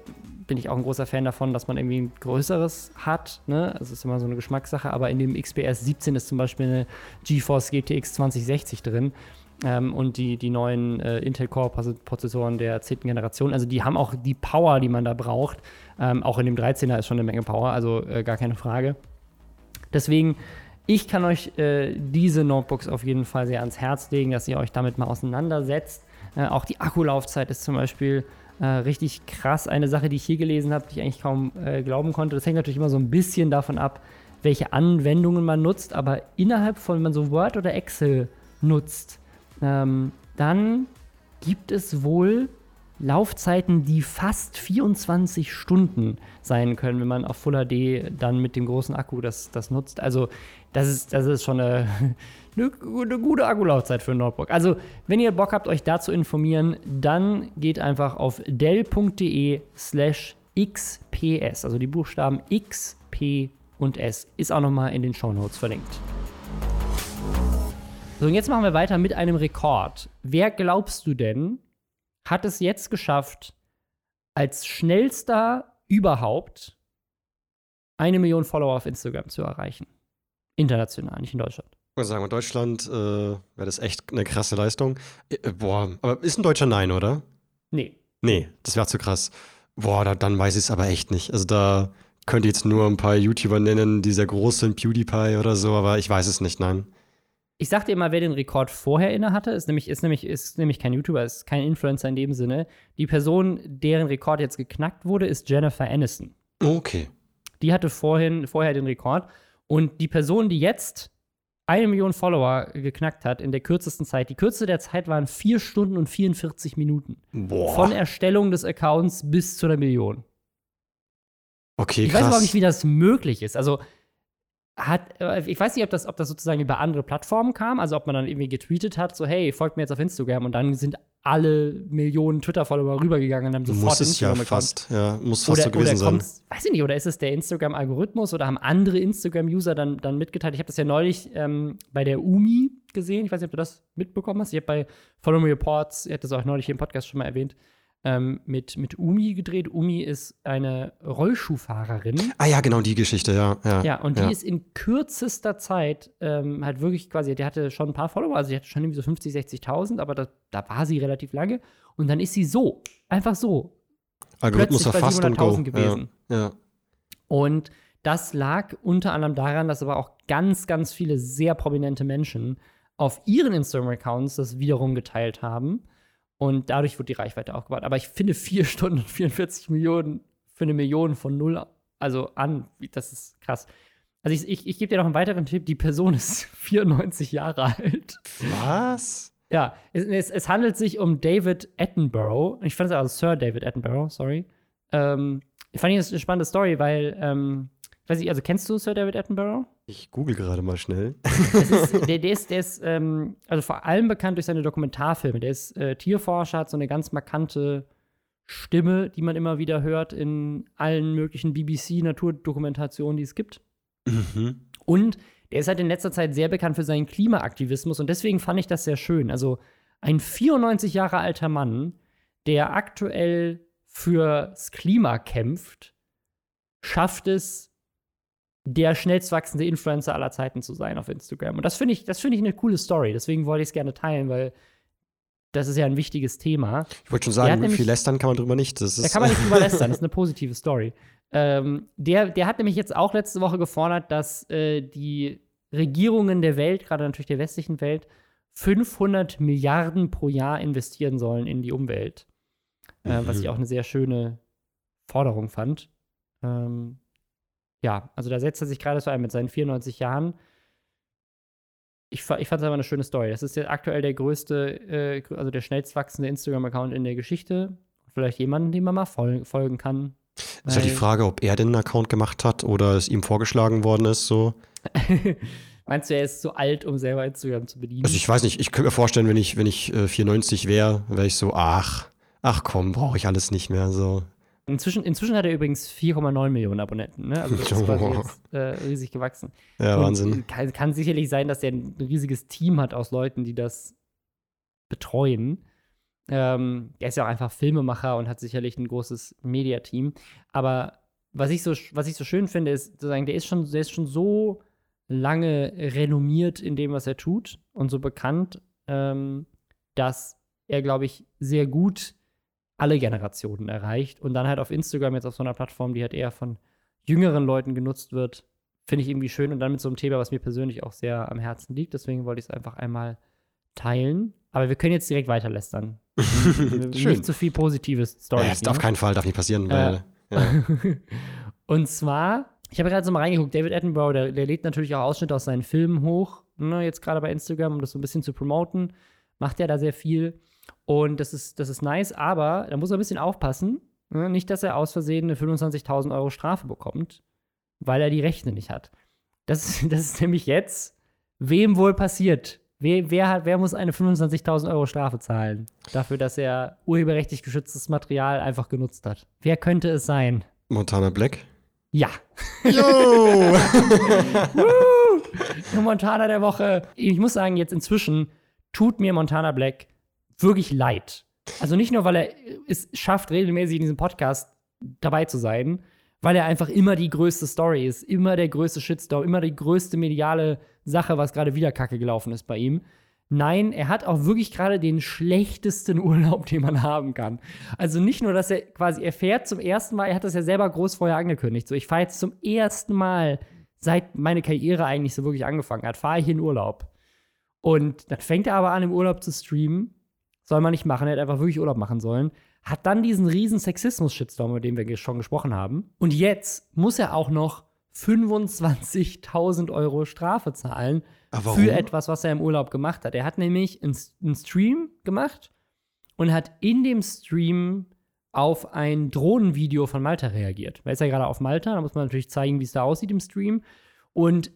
bin ich auch ein großer Fan davon, dass man irgendwie ein größeres hat. Ne? Das ist immer so eine Geschmackssache, aber in dem XPS 17 ist zum Beispiel eine GeForce GTX 2060 drin. Ähm, und die, die neuen äh, Intel Core-Prozessoren der 10. Generation, also die haben auch die Power, die man da braucht. Ähm, auch in dem 13er ist schon eine Menge Power, also äh, gar keine Frage. Deswegen, ich kann euch äh, diese Notebooks auf jeden Fall sehr ans Herz legen, dass ihr euch damit mal auseinandersetzt. Äh, auch die Akkulaufzeit ist zum Beispiel äh, richtig krass. Eine Sache, die ich hier gelesen habe, die ich eigentlich kaum äh, glauben konnte. Das hängt natürlich immer so ein bisschen davon ab, welche Anwendungen man nutzt, aber innerhalb von, wenn man so Word oder Excel nutzt, ähm, dann gibt es wohl Laufzeiten, die fast 24 Stunden sein können, wenn man auf Full HD dann mit dem großen Akku das, das nutzt. Also das ist, das ist schon eine, eine, eine gute Akkulaufzeit für Notebook. Also wenn ihr Bock habt, euch da zu informieren, dann geht einfach auf dell.de slash xps, also die Buchstaben X, P und S. Ist auch nochmal in den Shownotes verlinkt. So, und jetzt machen wir weiter mit einem Rekord. Wer glaubst du denn, hat es jetzt geschafft, als schnellster überhaupt eine Million Follower auf Instagram zu erreichen? International, nicht in Deutschland. Ich würde sagen, in Deutschland äh, wäre das echt eine krasse Leistung. Äh, boah, aber ist ein Deutscher Nein, oder? Nee. Nee, das wäre zu krass. Boah, da, dann weiß ich es aber echt nicht. Also da könnt ihr jetzt nur ein paar YouTuber nennen, die sehr groß sind, PewDiePie oder so, aber ich weiß es nicht, nein. Ich sag dir mal, wer den Rekord vorher inne hatte, ist nämlich, ist nämlich, ist nämlich kein YouTuber, ist kein Influencer in dem Sinne. Die Person, deren Rekord jetzt geknackt wurde, ist Jennifer Aniston. Okay. Die hatte vorhin, vorher den Rekord. Und die Person, die jetzt eine Million Follower geknackt hat in der kürzesten Zeit, die Kürze der Zeit waren 4 Stunden und 44 Minuten. Boah. Von Erstellung des Accounts bis zu einer Million. okay, Ich krass. weiß überhaupt nicht, wie das möglich ist. Also hat, äh, ich weiß nicht, ob das, ob das sozusagen über andere Plattformen kam, also ob man dann irgendwie getweetet hat, so hey, folgt mir jetzt auf Instagram und dann sind alle Millionen Twitter-Follower rübergegangen und haben sofort muss es ja fast. Ja, muss fast Oder, so gewesen sein. weiß ich nicht, oder ist es der Instagram-Algorithmus oder haben andere Instagram-User dann, dann mitgeteilt? Ich habe das ja neulich ähm, bei der UMI gesehen. Ich weiß nicht, ob du das mitbekommen hast. Ich habe bei Follow Me Reports, ich hatte das auch neulich hier im Podcast schon mal erwähnt, ähm, mit, mit Umi gedreht. Umi ist eine Rollschuhfahrerin. Ah ja, genau die Geschichte, ja. Ja, Ja, und die ja. ist in kürzester Zeit ähm, halt wirklich quasi, die hatte schon ein paar Follower, also die hatte schon irgendwie so 50, 60.000, aber da, da war sie relativ lange. Und dann ist sie so, einfach so, Algorithmus erfasst und go. 700.000 gewesen. Ja, ja. Und das lag unter anderem daran, dass aber auch ganz, ganz viele sehr prominente Menschen auf ihren Instagram-Accounts das wiederum geteilt haben. Und dadurch wurde die Reichweite aufgebaut. Aber ich finde 4 (laughs) Stunden und 44 Millionen für eine Million von null, also an, das ist krass. Also ich, ich, ich gebe dir noch einen weiteren Tipp. Die Person ist (laughs) 94 Jahre alt. Was? Ja, es, es, es handelt sich um David Attenborough. Ich fand es also Sir David Attenborough, sorry. Ähm, ich fand das eine spannende Story, weil, ähm, weiß nicht, also kennst du Sir David Attenborough? Ich google gerade mal schnell. Ist, der, der ist, der ist ähm, also vor allem bekannt durch seine Dokumentarfilme. Der ist äh, Tierforscher, hat so eine ganz markante Stimme, die man immer wieder hört in allen möglichen BBC-Naturdokumentationen, die es gibt. Mhm. Und der ist halt in letzter Zeit sehr bekannt für seinen Klimaaktivismus und deswegen fand ich das sehr schön. Also ein 94 Jahre alter Mann, der aktuell fürs Klima kämpft, schafft es, der schnellst wachsende Influencer aller Zeiten zu sein auf Instagram. Und das finde ich, das finde ich eine coole Story. Deswegen wollte ich es gerne teilen, weil das ist ja ein wichtiges Thema. Ich wollte schon sagen, nämlich- viel lästern kann man drüber nicht. Das ist, Da kann man nicht drüber (laughs) lästern, das ist eine positive Story. Ähm, der, der hat nämlich jetzt auch letzte Woche gefordert, dass äh, die Regierungen der Welt, gerade natürlich der westlichen Welt, 500 Milliarden pro Jahr investieren sollen in die Umwelt. Äh, was Mhm. ich auch eine sehr schöne Forderung fand. Ähm, ja, also da setzt er sich gerade so ein mit seinen 94 Jahren. Ich, ich fand es aber eine schöne Story. Das ist jetzt aktuell der größte, äh, also der schnellst wachsende Instagram-Account in der Geschichte. Vielleicht jemanden, dem man mal fol folgen kann. ist halt die Frage, ob er den Account gemacht hat oder es ihm vorgeschlagen worden ist. So. (laughs) Meinst du, er ist zu alt, um selber Instagram zu bedienen? Also ich weiß nicht, ich könnte mir vorstellen, wenn ich, wenn ich äh, 94 wäre, wäre ich so, ach, ach komm, brauche ich alles nicht mehr. So. Inzwischen, inzwischen hat er übrigens 4,9 Millionen Abonnenten. Ne? Also das ist quasi jetzt äh, riesig gewachsen. Ja, Und Wahnsinn. Kann, kann sicherlich sein, dass er ein riesiges Team hat aus Leuten, die das betreuen. Ähm, er ist ja auch einfach Filmemacher und hat sicherlich ein großes Mediateam. Aber was ich so, was ich so schön finde, ist sozusagen, der ist schon, der ist schon so lange renommiert in dem, was er tut und so bekannt, ähm, dass er, glaube ich, sehr gut alle Generationen erreicht und dann halt auf Instagram jetzt auf so einer Plattform, die halt eher von jüngeren Leuten genutzt wird, finde ich irgendwie schön und dann mit so einem Thema, was mir persönlich auch sehr am Herzen liegt. Deswegen wollte ich es einfach einmal teilen. Aber wir können jetzt direkt weiter lästern. (laughs) Schön. Nicht zu viel positives Ja, Stories. das auf keinen Fall, darf nicht passieren, weil. Ja. (laughs) und zwar, ich habe gerade so mal reingeguckt, David Attenborough, der, der lädt natürlich auch Ausschnitte aus seinen Filmen hoch, ne, jetzt gerade bei Instagram, um das so ein bisschen zu promoten. Macht er da sehr viel. Und das ist, das ist nice, aber da muss er ein bisschen aufpassen. Ne? Nicht, dass er aus Versehen eine 25.000 Euro Strafe bekommt, weil er die Rechte nicht hat. Das, (laughs) das ist nämlich jetzt, wem wohl passiert? Wer, wer, hat, wer muss eine 25.000 Euro Strafe zahlen? Dafür, dass er urheberrechtlich geschütztes Material einfach genutzt hat. Wer könnte es sein? Montana Black. Ja. Yo! (laughs) Montana der Woche. Ich muss sagen, jetzt inzwischen tut mir Montana Black wirklich leid. Also nicht nur, weil er es schafft, regelmäßig in diesem Podcast dabei zu sein, weil er einfach immer die größte Story ist, immer der größte Shitstorm, immer die größte mediale Sache, was gerade wieder kacke gelaufen ist bei ihm. Nein, er hat auch wirklich gerade den schlechtesten (laughs) Urlaub, den man haben kann. Also nicht nur, dass er quasi, er fährt zum ersten Mal, er hat das ja selber groß vorher angekündigt. So, ich fahre jetzt zum ersten Mal, seit meine Karriere eigentlich so wirklich angefangen hat, fahre ich in Urlaub. Und dann fängt er aber an, im Urlaub zu streamen. Soll man nicht machen, er hätte einfach wirklich Urlaub machen sollen. hat dann diesen riesen Sexismus-Shitstorm, über den wir schon gesprochen haben. Und jetzt muss er auch noch 25.000 Euro Strafe zahlen für etwas, was er im Urlaub gemacht hat. Er hat nämlich einen, einen Stream gemacht und hat in dem Stream auf ein Drohnenvideo von Malta reagiert. Er ist ja gerade auf Malta, da muss man natürlich zeigen, wie es da aussieht im Stream. Und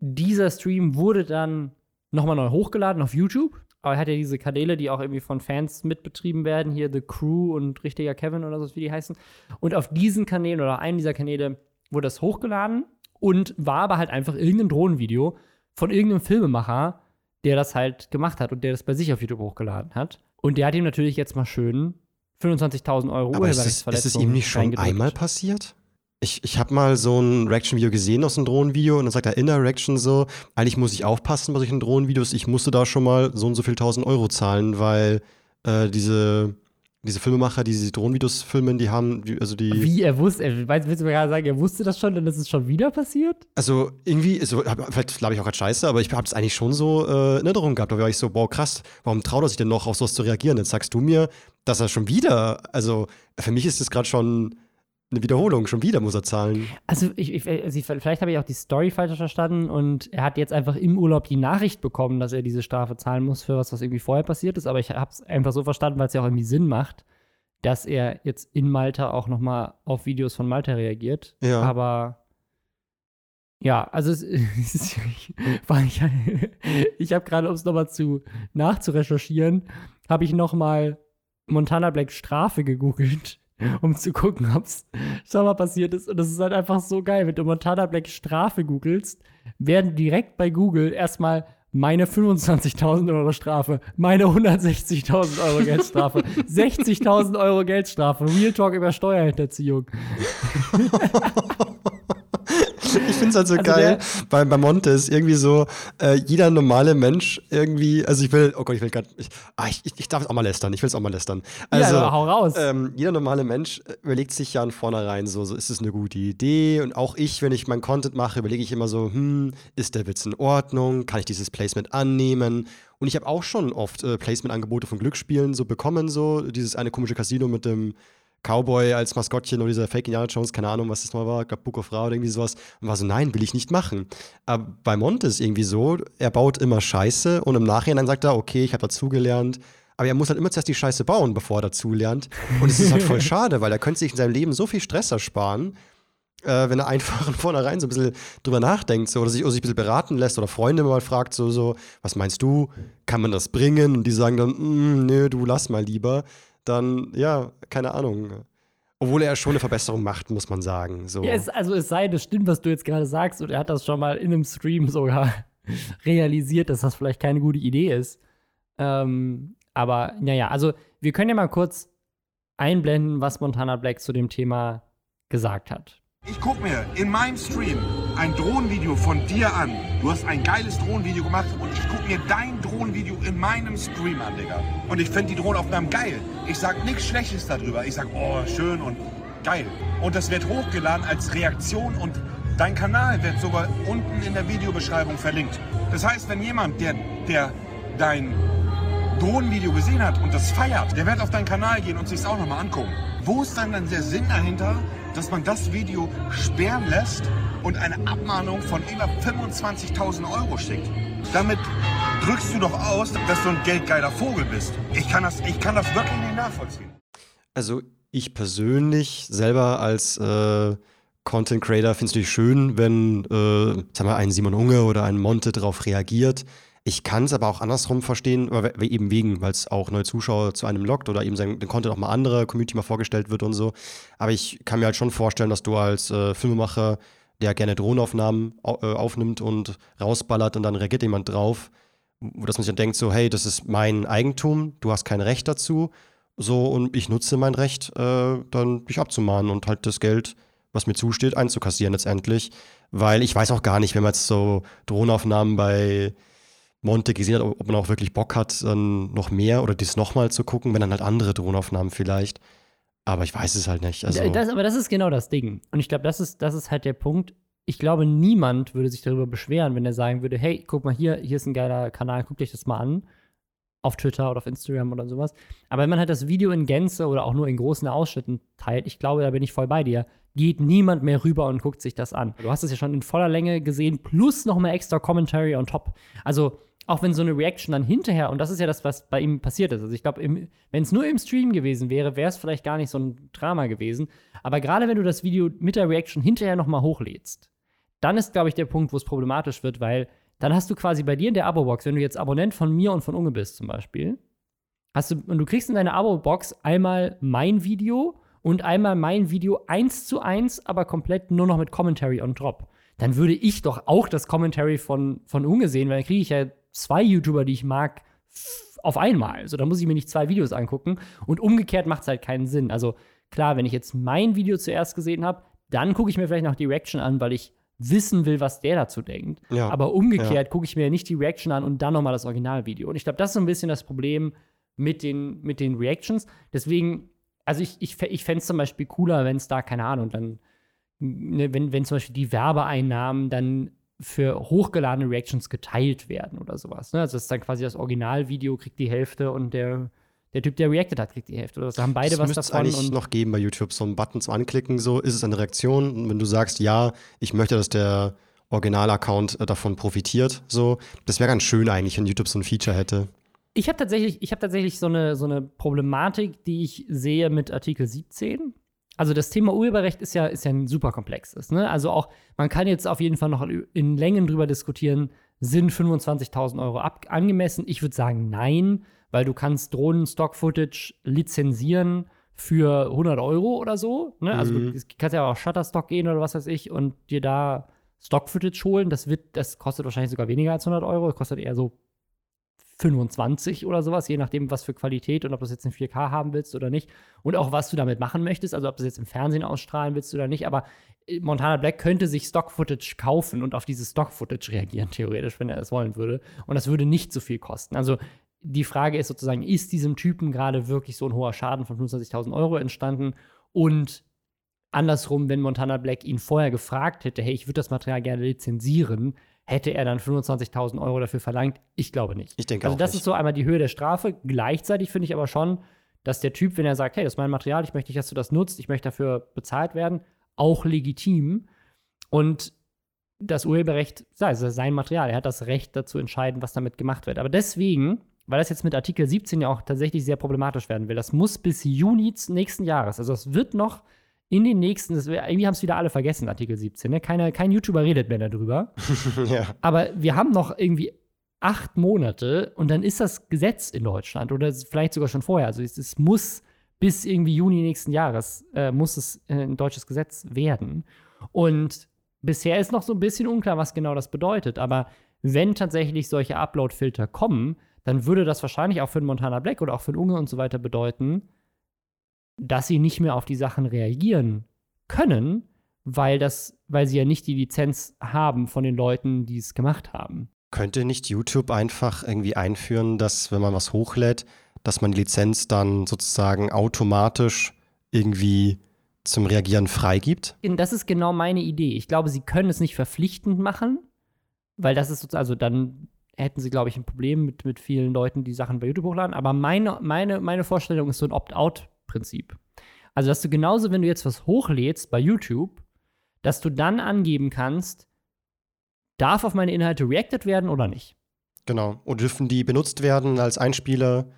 dieser Stream wurde dann nochmal neu hochgeladen auf YouTube. Aber er hat ja diese Kanäle, die auch irgendwie von Fans mitbetrieben werden. Hier The Crew und Richtiger Kevin oder so, wie die heißen. Und auf diesen Kanälen oder einen dieser Kanäle wurde das hochgeladen und war aber halt einfach irgendein Drohnenvideo von irgendeinem Filmemacher, der das halt gemacht hat und der das bei sich auf YouTube hochgeladen hat. Und der hat ihm natürlich jetzt mal schön 25.000 Euro Aber ist es, ist es Urheberrechtsverletzung ihm nicht schon einmal passiert? Ich, ich habe mal so ein Reaction-Video gesehen aus einem Drohnenvideo und dann sagt er in der Reaction so, eigentlich muss ich aufpassen bei solchen Drohnenvideos, ich musste da schon mal so und so viel tausend Euro zahlen, weil äh, diese, diese Filmemacher, die diese Drohnenvideos filmen, die haben, die- also die, Wie er wusste, er, weißt, willst du mir gerade sagen, er wusste das schon, ist es schon wieder passiert? also irgendwie, also, hab- vielleicht glaube ich auch gerade scheiße, aber ich habe es eigentlich schon so äh, in Erinnerung gehabt, da war ich so, boah krass, warum traut er sich denn noch auf sowas zu reagieren? Jetzt sagst du mir, dass er schon wieder, also für mich ist das gerade schon eine Wiederholung, schon wieder muss er zahlen. Also, ich, ich, also ich, vielleicht habe ich auch die Story falsch verstanden und er hat jetzt einfach im Urlaub die Nachricht bekommen, dass er diese Strafe zahlen muss für was, was irgendwie vorher passiert ist. Aber ich habe es einfach so verstanden, weil es ja auch irgendwie Sinn macht, dass er jetzt in Malta auch noch mal auf Videos von Malta reagiert. Ja. Aber ja, also es, (laughs) es ist, ich, ich, (laughs) ich habe gerade, um es nochmal zu nachzurecherchieren, habe ich noch mal Montana Black Strafe gegoogelt, (laughs) um zu gucken, ob es schon mal passiert ist. Und das ist halt einfach so geil. Wenn du Montana Black Strafe googelst, werden direkt bei Google erstmal meine 25.000 Euro Strafe, meine 160.000 Euro Geldstrafe, (laughs) 60.000 Euro Geldstrafe, Real Talk über Steuerhinterziehung. (laughs) (laughs) Ich finde es halt so Also geil. Bei, bei Monte ist irgendwie so, äh, jeder normale Mensch irgendwie, also ich will, oh Gott, ich will gerade, ich, ah, ich, ich darf es auch mal lästern, ich will es auch mal lästern. Also, ja, hau raus. ähm, jeder normale Mensch äh, überlegt sich ja von vornherein so, so, ist es eine gute Idee? Und auch ich, wenn ich mein Content mache, überlege ich immer so, hm, ist der Witz in Ordnung? Kann ich dieses Placement annehmen? Und ich habe auch schon oft äh, Placement-Angebote von Glücksspielen so bekommen, so dieses eine komische Casino mit dem Cowboy als Maskottchen oder dieser Fake Indiana Jones, keine Ahnung, was das mal war, glaub Book of Ra oder irgendwie sowas. Und war so, nein, will ich nicht machen. Aber bei Monte ist irgendwie so, er baut immer Scheiße und im Nachhinein sagt er, okay, ich habe dazugelernt. Aber er muss halt immer zuerst die Scheiße bauen, bevor er dazulernt. Und es ist halt voll (laughs) schade, weil er könnte sich in seinem Leben so viel Stress ersparen, äh, wenn er einfach von vornherein so ein bisschen drüber nachdenkt so, oder, sich, oder sich ein bisschen beraten lässt oder Freunde mal fragt, so, so, was meinst du, kann man das bringen? Und die sagen dann, "Mm, nö, du lass mal lieber. Dann, ja, keine Ahnung. Obwohl er schon eine Verbesserung macht, muss man sagen. So. Ja, es, also es sei, das stimmt, was du jetzt gerade sagst, und er hat das schon mal in einem Stream sogar (laughs) realisiert, dass das vielleicht keine gute Idee ist. Ähm, aber naja, also wir können ja mal kurz einblenden, was Montana Black zu dem Thema gesagt hat. Ich guck mir in meinem Stream ein Drohnenvideo von dir an. Du hast ein geiles Drohnenvideo gemacht und ich guck mir dein Drohnenvideo in meinem Stream an, Digga. Und ich finde die Drohnenaufnahmen geil. Ich sag nichts Schlechtes darüber. Ich sag, oh, schön und geil. Und das wird hochgeladen als Reaktion und dein Kanal wird sogar unten in der Videobeschreibung verlinkt. Das heißt, wenn jemand, der, der dein Drohnenvideo gesehen hat und das feiert, der wird auf deinen Kanal gehen und sich auch nochmal angucken. Wo ist dann, dann der Sinn dahinter, dass man das Video sperren lässt und eine Abmahnung von über 25.000 Euro schickt? Damit drückst du doch aus, dass du ein geldgeiler Vogel bist. Ich kann das, ich kann das wirklich nicht nachvollziehen. Also ich persönlich selber als äh, Content Creator finde es natürlich schön, wenn, äh, sag mal, ein Simon Unge oder ein Monte darauf reagiert. Ich kann es aber auch andersrum verstehen, eben wegen, weil es auch neue Zuschauer zu einem lockt oder eben sein den Content auch mal anderer Community mal vorgestellt wird und so. Aber ich kann mir halt schon vorstellen, dass du als äh, Filmemacher, der gerne Drohnenaufnahmen au äh, aufnimmt und rausballert und dann reagiert jemand drauf, dass man sich dann denkt, so, hey, das ist mein Eigentum, du hast kein Recht dazu, so und ich nutze mein Recht, äh, dann dich abzumahnen und halt das Geld, was mir zusteht, einzukassieren letztendlich. Weil ich weiß auch gar nicht, wenn man jetzt so Drohnenaufnahmen bei Monte gesehen hat, ob man auch wirklich Bock hat, dann noch mehr oder dies nochmal zu gucken, wenn dann halt andere Drohnenaufnahmen vielleicht. Aber ich weiß es halt nicht. Also, Das, aber das ist genau das Ding. Und ich glaube, das ist, das ist halt der Punkt. Ich glaube, niemand würde sich darüber beschweren, wenn er sagen würde, hey, guck mal hier, hier ist ein geiler Kanal, guckt euch das mal an. auf Twitter oder auf Instagram oder sowas. Aber wenn man halt das Video in Gänze oder auch nur in großen Ausschnitten teilt, ich glaube, da bin ich voll bei dir, geht niemand mehr rüber und guckt sich das an. Du hast es ja schon in voller Länge gesehen, plus noch mal extra Commentary on top. Also auch wenn so eine Reaction dann hinterher, und das ist ja das, was bei ihm passiert ist. Also ich glaube, wenn es nur im Stream gewesen wäre, wäre es vielleicht gar nicht so ein Drama gewesen. Aber gerade wenn du das Video mit der Reaction hinterher noch mal hochlädst, dann ist, glaube ich, der Punkt, wo es problematisch wird, weil dann hast du quasi bei dir in der Abo-Box, wenn du jetzt Abonnent von mir und von Unge bist zum Beispiel, hast du, und du kriegst in deine Abo-Box einmal mein Video und einmal mein Video eins zu eins, aber komplett nur noch mit Commentary on Drop. Dann würde ich doch auch das Commentary von, von Unge sehen, weil dann kriege ich ja zwei YouTuber, die ich mag, auf einmal. So, da muss ich mir nicht zwei Videos angucken. Und umgekehrt macht es halt keinen Sinn. Also klar, wenn ich jetzt mein Video zuerst gesehen habe, dann gucke ich mir vielleicht noch die Reaction an, weil ich wissen will, was der dazu denkt. Ja. Aber umgekehrt Ja. gucke ich mir nicht die Reaction an und dann noch mal das Originalvideo. Und ich glaube, das ist so ein bisschen das Problem mit den, mit den Reactions. Deswegen, also ich, ich, ich fände es zum Beispiel cooler, wenn es da, keine Ahnung, dann, ne, wenn, wenn zum Beispiel die Werbeeinnahmen dann für hochgeladene Reactions geteilt werden oder sowas. Ne? Also das ist dann quasi das Originalvideo kriegt die Hälfte und der, der Typ, der reacted hat, kriegt die Hälfte. Oder so. Da haben beide das was müsste es davon. eigentlich noch geben bei YouTube, so einen Button zum Anklicken, so ist es eine Reaktion. Und wenn du sagst, ja, ich möchte, dass der Original-Account äh, davon profitiert, so, das wäre ganz schön eigentlich, wenn YouTube so ein Feature hätte. Ich habe tatsächlich, ich hab tatsächlich so, eine, so eine Problematik, die ich sehe mit Artikel 17. Also das Thema Urheberrecht ist ja, ist ja ein super komplexes. Ne? Also auch, man kann jetzt auf jeden Fall noch in Längen drüber diskutieren, sind 25.000 Euro ab angemessen? Ich würde sagen, nein, weil du kannst Drohnen-Stock-Footage lizenzieren für 100 Euro oder so. Ne? Also Mhm. du kannst ja auch auf Shutterstock gehen oder was weiß ich und dir da Stock-Footage holen. Das, wird, das kostet wahrscheinlich sogar weniger als 100 Euro. Das kostet eher so 25 oder sowas, je nachdem, was für Qualität und ob du es jetzt in 4K haben willst oder nicht. Und auch, was du damit machen möchtest, also ob du es jetzt im Fernsehen ausstrahlen willst oder nicht. Aber äh, Montana Black könnte sich Stock-Footage kaufen und auf dieses Stock-Footage reagieren, (laughs) theoretisch, wenn er es wollen würde. Und das würde nicht so viel kosten. Also die Frage ist sozusagen, ist diesem Typen gerade wirklich so ein hoher Schaden von 25.000 Euro entstanden? Und andersrum, wenn Montana Black ihn vorher gefragt hätte, hey, ich würde das Material gerne lizenzieren, hätte er dann 25.000 Euro dafür verlangt? Ich glaube nicht. Ich denke Also auch das nicht. ist so einmal die Höhe der Strafe. Gleichzeitig finde ich aber schon, dass der Typ, wenn er sagt, hey, das ist mein Material, ich möchte nicht, dass du das nutzt, ich möchte dafür bezahlt werden, auch legitim. Und das Urheberrecht, sei es sein Material, er hat das Recht dazu entscheiden, was damit gemacht wird. Aber deswegen, weil das jetzt mit Artikel 17 ja auch tatsächlich sehr problematisch werden will, das muss bis Juni des nächsten Jahres, also es wird noch in den nächsten, das, irgendwie haben es wieder alle vergessen, Artikel 17. Ne? Keiner, kein YouTuber redet mehr darüber. (laughs) ja. Aber wir haben noch irgendwie acht Monate und dann ist das Gesetz in Deutschland oder vielleicht sogar schon vorher. Also es, es muss bis irgendwie Juni nächsten Jahres äh, muss es äh, ein deutsches Gesetz werden. Und bisher ist noch so ein bisschen unklar, was genau das bedeutet. Aber wenn tatsächlich solche Upload-Filter kommen, dann würde das wahrscheinlich auch für den Montana Black oder auch für den Unge und so weiter bedeuten, dass sie nicht mehr auf die Sachen reagieren können, weil das, weil sie ja nicht die Lizenz haben von den Leuten, die es gemacht haben. Könnte nicht YouTube einfach irgendwie einführen, dass, wenn man was hochlädt, dass man die Lizenz dann sozusagen automatisch irgendwie zum Reagieren freigibt? Das ist genau meine Idee. Ich glaube, sie können es nicht verpflichtend machen, weil das ist, sozusagen- also dann hätten sie, glaube ich, ein Problem mit, mit vielen Leuten, die Sachen bei YouTube hochladen. Aber meine, meine, meine Vorstellung ist so ein Opt-out-Prinzip. Also, dass du genauso, wenn du jetzt was hochlädst bei YouTube, dass du dann angeben kannst, darf auf meine Inhalte reacted werden oder nicht. Genau. Und dürfen die benutzt werden als Einspieler?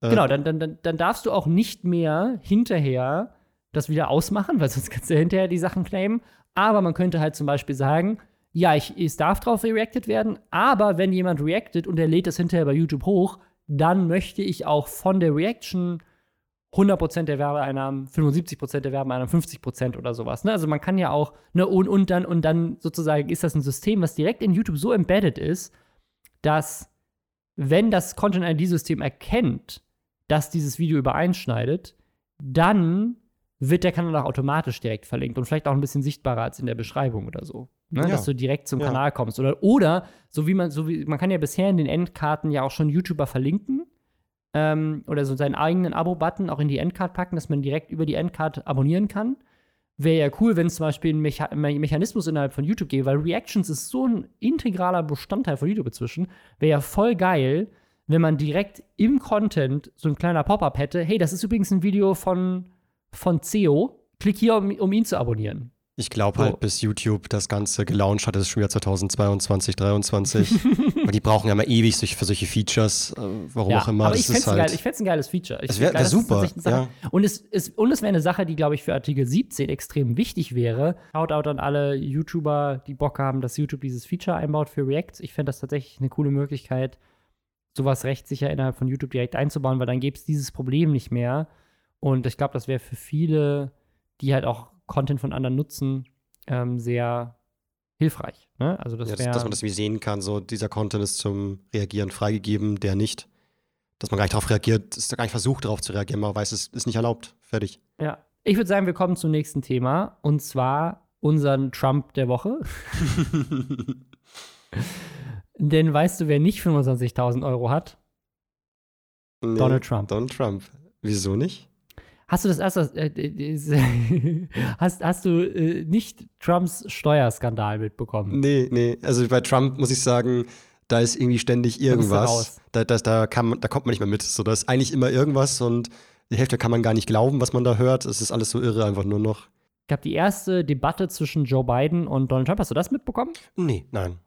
Äh, Genau, dann, dann, dann, dann darfst du auch nicht mehr hinterher das wieder ausmachen, weil sonst kannst du hinterher die Sachen claimen. Aber man könnte halt zum Beispiel sagen, ja, ich, es darf drauf reacted werden, aber wenn jemand reactet und er lädt das hinterher bei YouTube hoch, dann möchte ich auch von der Reaction 100% der Werbeeinnahmen, 75% der Werbeeinnahmen, 50% oder sowas. Ne? Also man kann ja auch, ne, und, und, dann, und dann sozusagen ist das ein System, was direkt in YouTube so embedded ist, dass wenn das Content-ID-System erkennt, dass dieses Video übereinschneidet, dann wird der Kanal auch automatisch direkt verlinkt und vielleicht auch ein bisschen sichtbarer als in der Beschreibung oder so. Ne? Ja. Dass du direkt zum Ja. Kanal kommst. Oder, oder so wie man, so wie, man kann ja bisher in den Endkarten ja auch schon YouTuber verlinken. Ähm, oder so seinen eigenen Abo-Button auch in die Endcard packen, dass man direkt über die Endcard abonnieren kann. Wäre ja cool, wenn es zum Beispiel einen Mecha Me- Mechanismus innerhalb von YouTube gäbe, weil Reactions ist so ein integraler Bestandteil von YouTube inzwischen. Wäre ja voll geil, wenn man direkt im Content so ein kleiner Pop-up hätte, hey, das ist übrigens ein Video von, von CEO, klick hier, um, um ihn zu abonnieren. Ich glaube halt, bis YouTube das Ganze gelauncht hat, ist es schon wieder 2022, 2023. (laughs) Aber die brauchen ja mal ewig für solche Features, äh, warum auch immer. aber das ich fände es halt, geil, ein geiles Feature. Ich Das find wär- super, Sache. Und es, ist, und es wäre eine Sache, die, glaube ich, für Artikel 17 extrem wichtig wäre. Shoutout an alle YouTuber, die Bock haben, dass YouTube dieses Feature einbaut für React. Ich fände das tatsächlich eine coole Möglichkeit, sowas rechtssicher innerhalb von YouTube direkt einzubauen, weil dann gäbe es dieses Problem nicht mehr. Und ich glaube, das wäre für viele, die halt auch Content von anderen nutzen, ähm, sehr hilfreich. Ne? Also das ja, dass, wäre dass man das wie sehen kann, so dieser Content ist zum Reagieren freigegeben, der nicht. Dass man gar nicht darauf reagiert, ist gar nicht versucht, darauf zu reagieren, man weiß, es ist nicht erlaubt. Fertig. Ja. Ich würde sagen, wir kommen zum nächsten Thema und zwar unseren Trump der Woche. (laughs) Denn weißt du, wer nicht 25.000 Euro hat? Nee, Donald Trump. Donald Trump. Wieso nicht? Hast du das erste, äh, (laughs) hast, hast du äh, nicht Trumps Steuerskandal mitbekommen? Nee, nee. Also bei Trump muss ich sagen, da ist irgendwie ständig irgendwas. Da, da, da, kann man, da kommt man nicht mehr mit. So, da ist eigentlich immer irgendwas und die Hälfte kann man gar nicht glauben, was man da hört. Es ist alles so irre, einfach nur noch. Es gab die erste Debatte zwischen Joe Biden und Donald Trump. Hast du das mitbekommen? Nee, nein.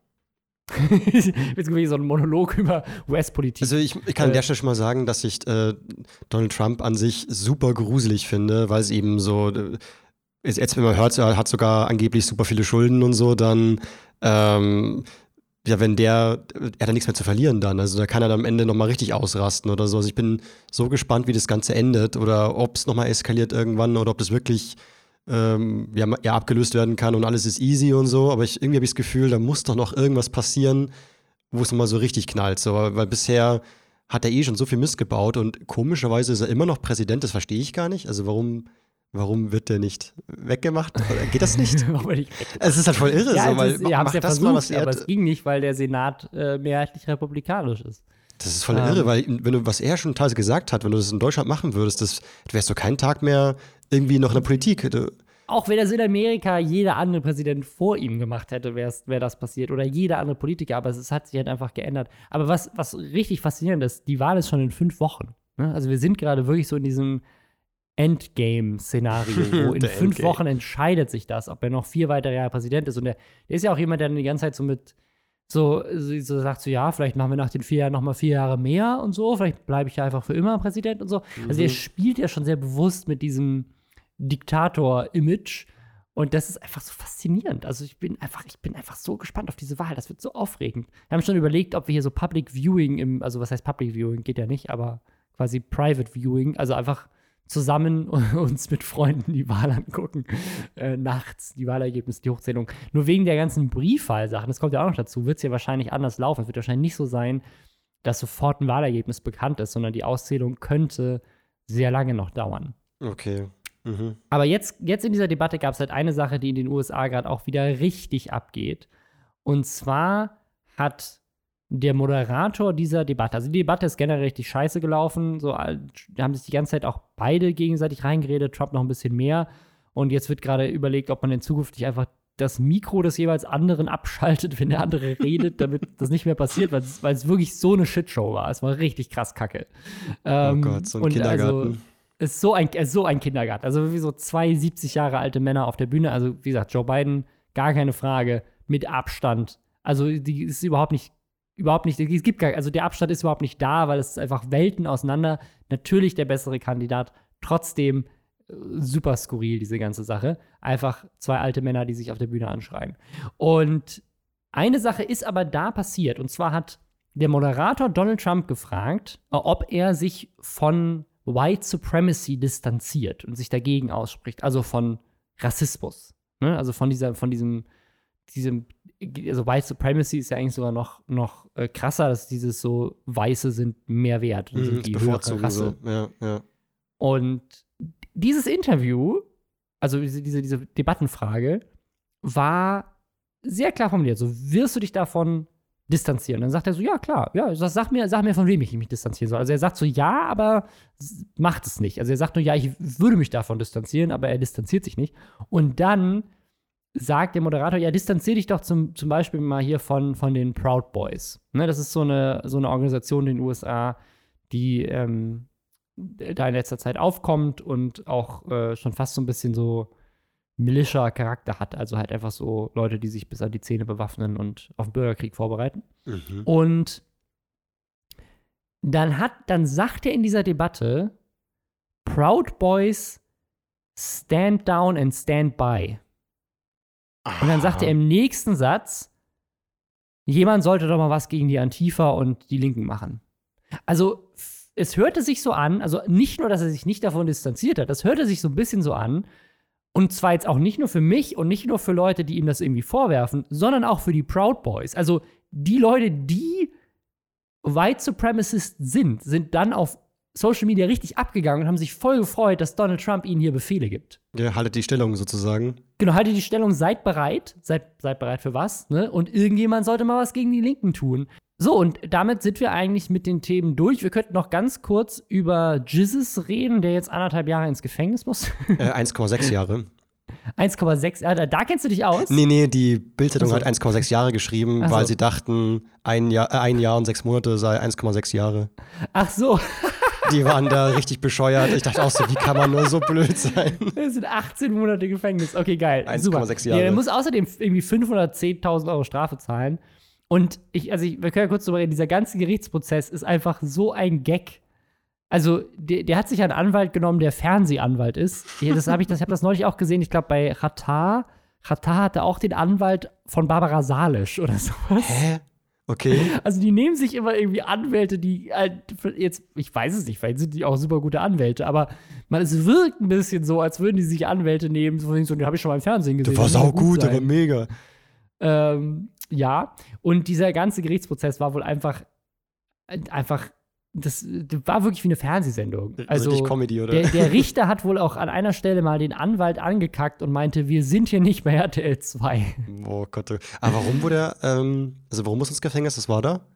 (laughs) Jetzt wie so ein Monolog über US-Politik. Also ich, ich kann an Äh, der Stelle schon mal sagen, dass ich äh, Donald Trump an sich super gruselig finde, weil es eben so, äh, jetzt, jetzt, wenn man hört, er hat sogar angeblich super viele Schulden und so, dann ähm, ja, wenn der, er hat ja nichts mehr zu verlieren dann. Also da kann er dann am Ende nochmal richtig ausrasten oder so. Also ich bin so gespannt, wie das Ganze endet oder ob es nochmal eskaliert irgendwann oder ob das wirklich ähm, ja, ja, abgelöst werden kann und alles ist easy und so. Aber ich, irgendwie habe ich das Gefühl, da muss doch noch irgendwas passieren, wo es nochmal so richtig knallt. So. Weil bisher hat er eh schon so viel Mist gebaut und komischerweise ist er immer noch Präsident, das verstehe ich gar nicht. Also warum, warum wird der nicht weggemacht? Oder Geht das nicht? (laughs) Es ist halt voll irre, ja, so, es weil ist, ja das versucht, mal, was er aber es ging nicht, weil der Senat äh, mehrheitlich republikanisch ist. Das ist voll Ähm. irre, weil wenn du, was er schon teilweise gesagt hat, wenn du das in Deutschland machen würdest, das wärst du keinen Tag mehr irgendwie noch in der Politik. Auch wenn das in Amerika jeder andere Präsident vor ihm gemacht hätte, wäre wär das passiert. Oder jeder andere Politiker, aber es hat sich halt einfach geändert. Aber was, was richtig faszinierend ist, die Wahl ist schon in fünf Wochen. Ne? Also wir sind gerade wirklich so in diesem Endgame-Szenario, (laughs) wo in fünf Endgame. Wochen entscheidet sich das, ob er noch vier weitere Jahre Präsident ist. Und der, der ist ja auch jemand, der dann die ganze Zeit so mit so, so, sagt so, ja, vielleicht machen wir nach den vier Jahren noch mal vier Jahre mehr und so, vielleicht bleibe ich ja einfach für immer Präsident und so. Also Mhm. er spielt ja schon sehr bewusst mit diesem Diktator-Image und das ist einfach so faszinierend. Also ich bin einfach, ich bin einfach so gespannt auf diese Wahl. Das wird so aufregend. Wir haben schon überlegt, ob wir hier so Public Viewing im, also was heißt Public Viewing, geht ja nicht, aber quasi Private Viewing, also einfach zusammen (laughs) uns mit Freunden die Wahl angucken. Äh, nachts, die Wahlergebnisse, die Hochzählung. Nur wegen der ganzen Briefwahlsachen, das kommt ja auch noch dazu, wird es ja wahrscheinlich anders laufen. Es wird wahrscheinlich nicht so sein, dass sofort ein Wahlergebnis bekannt ist, sondern die Auszählung könnte sehr lange noch dauern. okay. Mhm. Aber jetzt, jetzt in dieser Debatte gab es halt eine Sache, die in den USA gerade auch wieder richtig abgeht. Und zwar hat der Moderator dieser Debatte, also die Debatte ist generell richtig scheiße gelaufen, so haben sich die ganze Zeit auch beide gegenseitig reingeredet, Trump noch ein bisschen mehr. Und jetzt wird gerade überlegt, ob man in Zukunft nicht einfach das Mikro des jeweils anderen abschaltet, wenn der andere (laughs) redet, damit das nicht mehr passiert, weil es, wirklich so eine Shitshow war. Es war richtig krass kacke. Oh Ähm, Gott, so ein und Kindergarten. Also, ist so ein, ist so ein Kindergarten. Also wie so zwei 70 Jahre alte Männer auf der Bühne. Also wie gesagt, Joe Biden, gar keine Frage, mit Abstand. Also die ist überhaupt nicht, überhaupt nicht, es gibt gar, also der Abstand ist überhaupt nicht da, weil es ist einfach Welten auseinander. Natürlich der bessere Kandidat, trotzdem äh, super skurril, diese ganze Sache. Einfach zwei alte Männer, die sich auf der Bühne anschreien. Und eine Sache ist aber da passiert. Und zwar hat der Moderator Donald Trump gefragt, ob er sich von White Supremacy distanziert und sich dagegen ausspricht, also von Rassismus. Ne? Also von dieser, von diesem, diesem, also White Supremacy ist ja eigentlich sogar noch, noch äh, krasser, dass dieses so Weiße sind mehr wert und Mhm, sind die höhere Rasse. so. Ja, ja. Und dieses Interview, also diese, diese, diese Debattenfrage, war sehr klar formuliert. So, wirst du dich davon distanzieren? Dann sagt er so, ja, klar, ja, sag, mir, sag mir, von wem ich mich distanzieren soll. Also er sagt so, ja, aber macht es nicht. Also er sagt nur, ja, ich würde mich davon distanzieren, aber er distanziert sich nicht. Und dann sagt der Moderator, ja, distanzier dich doch zum, zum Beispiel mal hier von, von den Proud Boys. Ne, das ist so eine, so eine Organisation in den USA, die ähm, da in letzter Zeit aufkommt und auch äh, schon fast so ein bisschen so Militia-Charakter hat. Also halt einfach so Leute, die sich bis an die Zähne bewaffnen und auf den Bürgerkrieg vorbereiten. Mhm. Und dann hat, dann sagt er in dieser Debatte, Proud Boys stand down and stand by. Und dann sagt er im nächsten Satz, jemand sollte doch mal was gegen die Antifa und die Linken machen. Also es hörte sich so an, also nicht nur, dass er sich nicht davon distanziert hat, das hörte sich so ein bisschen so an. Und zwar jetzt auch nicht nur für mich und nicht nur für Leute, die ihm das irgendwie vorwerfen, sondern auch für die Proud Boys. Also die Leute, die White Supremacists sind, sind dann auf Social Media richtig abgegangen und haben sich voll gefreut, dass Donald Trump ihnen hier Befehle gibt. Ja, haltet die Stellung sozusagen. Genau, haltet die Stellung, seid bereit. Seid, seid bereit für was, ne? Und irgendjemand sollte mal was gegen die Linken tun. So, und damit sind wir eigentlich mit den Themen durch. Wir könnten noch ganz kurz über Jizzes reden, der jetzt anderthalb Jahre ins Gefängnis muss. Äh, 1,6 Jahre. 1,6, ah, da, da kennst du dich aus? Nee, nee, die Bildzeitung Ach so. hat 1,6 Jahre geschrieben, so. weil sie dachten, ein Jahr, äh, ein Jahr und sechs Monate sei 1,6 Jahre. Ach so, Die waren da richtig bescheuert. Ich dachte auch so, wie kann man nur so blöd sein? das sind 18 Monate Gefängnis. Okay, geil. 1,6 Super. Jahre. Ja, er muss außerdem irgendwie 510.000 Euro Strafe zahlen. Und ich, also ich, wir können ja kurz drüber reden, dieser ganze Gerichtsprozess ist einfach so ein Gag. Also, der, der hat sich einen Anwalt genommen, der Fernsehanwalt ist. Das habe ich, das, ich habe das neulich auch gesehen. Ich glaube, bei Ratar, Ratar hatte auch den Anwalt von Barbara Salisch oder sowas. Hä? Okay. Also die nehmen sich immer irgendwie Anwälte, die halt jetzt, ich weiß es nicht, vielleicht sind die auch super gute Anwälte, aber man, es wirkt ein bisschen so, als würden die sich Anwälte nehmen, so, die habe ich schon mal im Fernsehen gesehen. Der war saugut, aber mega. Ähm, ja, und dieser ganze Gerichtsprozess war wohl einfach, einfach, das, das war wirklich wie eine Fernsehsendung. Also Richtig Comedy, oder? der, der (laughs) Richter hat wohl auch an einer Stelle mal den Anwalt angekackt und meinte, wir sind hier nicht bei RTL 2. Oh Gott. Aber warum wurde er, ähm, also warum muss ins Gefängnis? Das war da?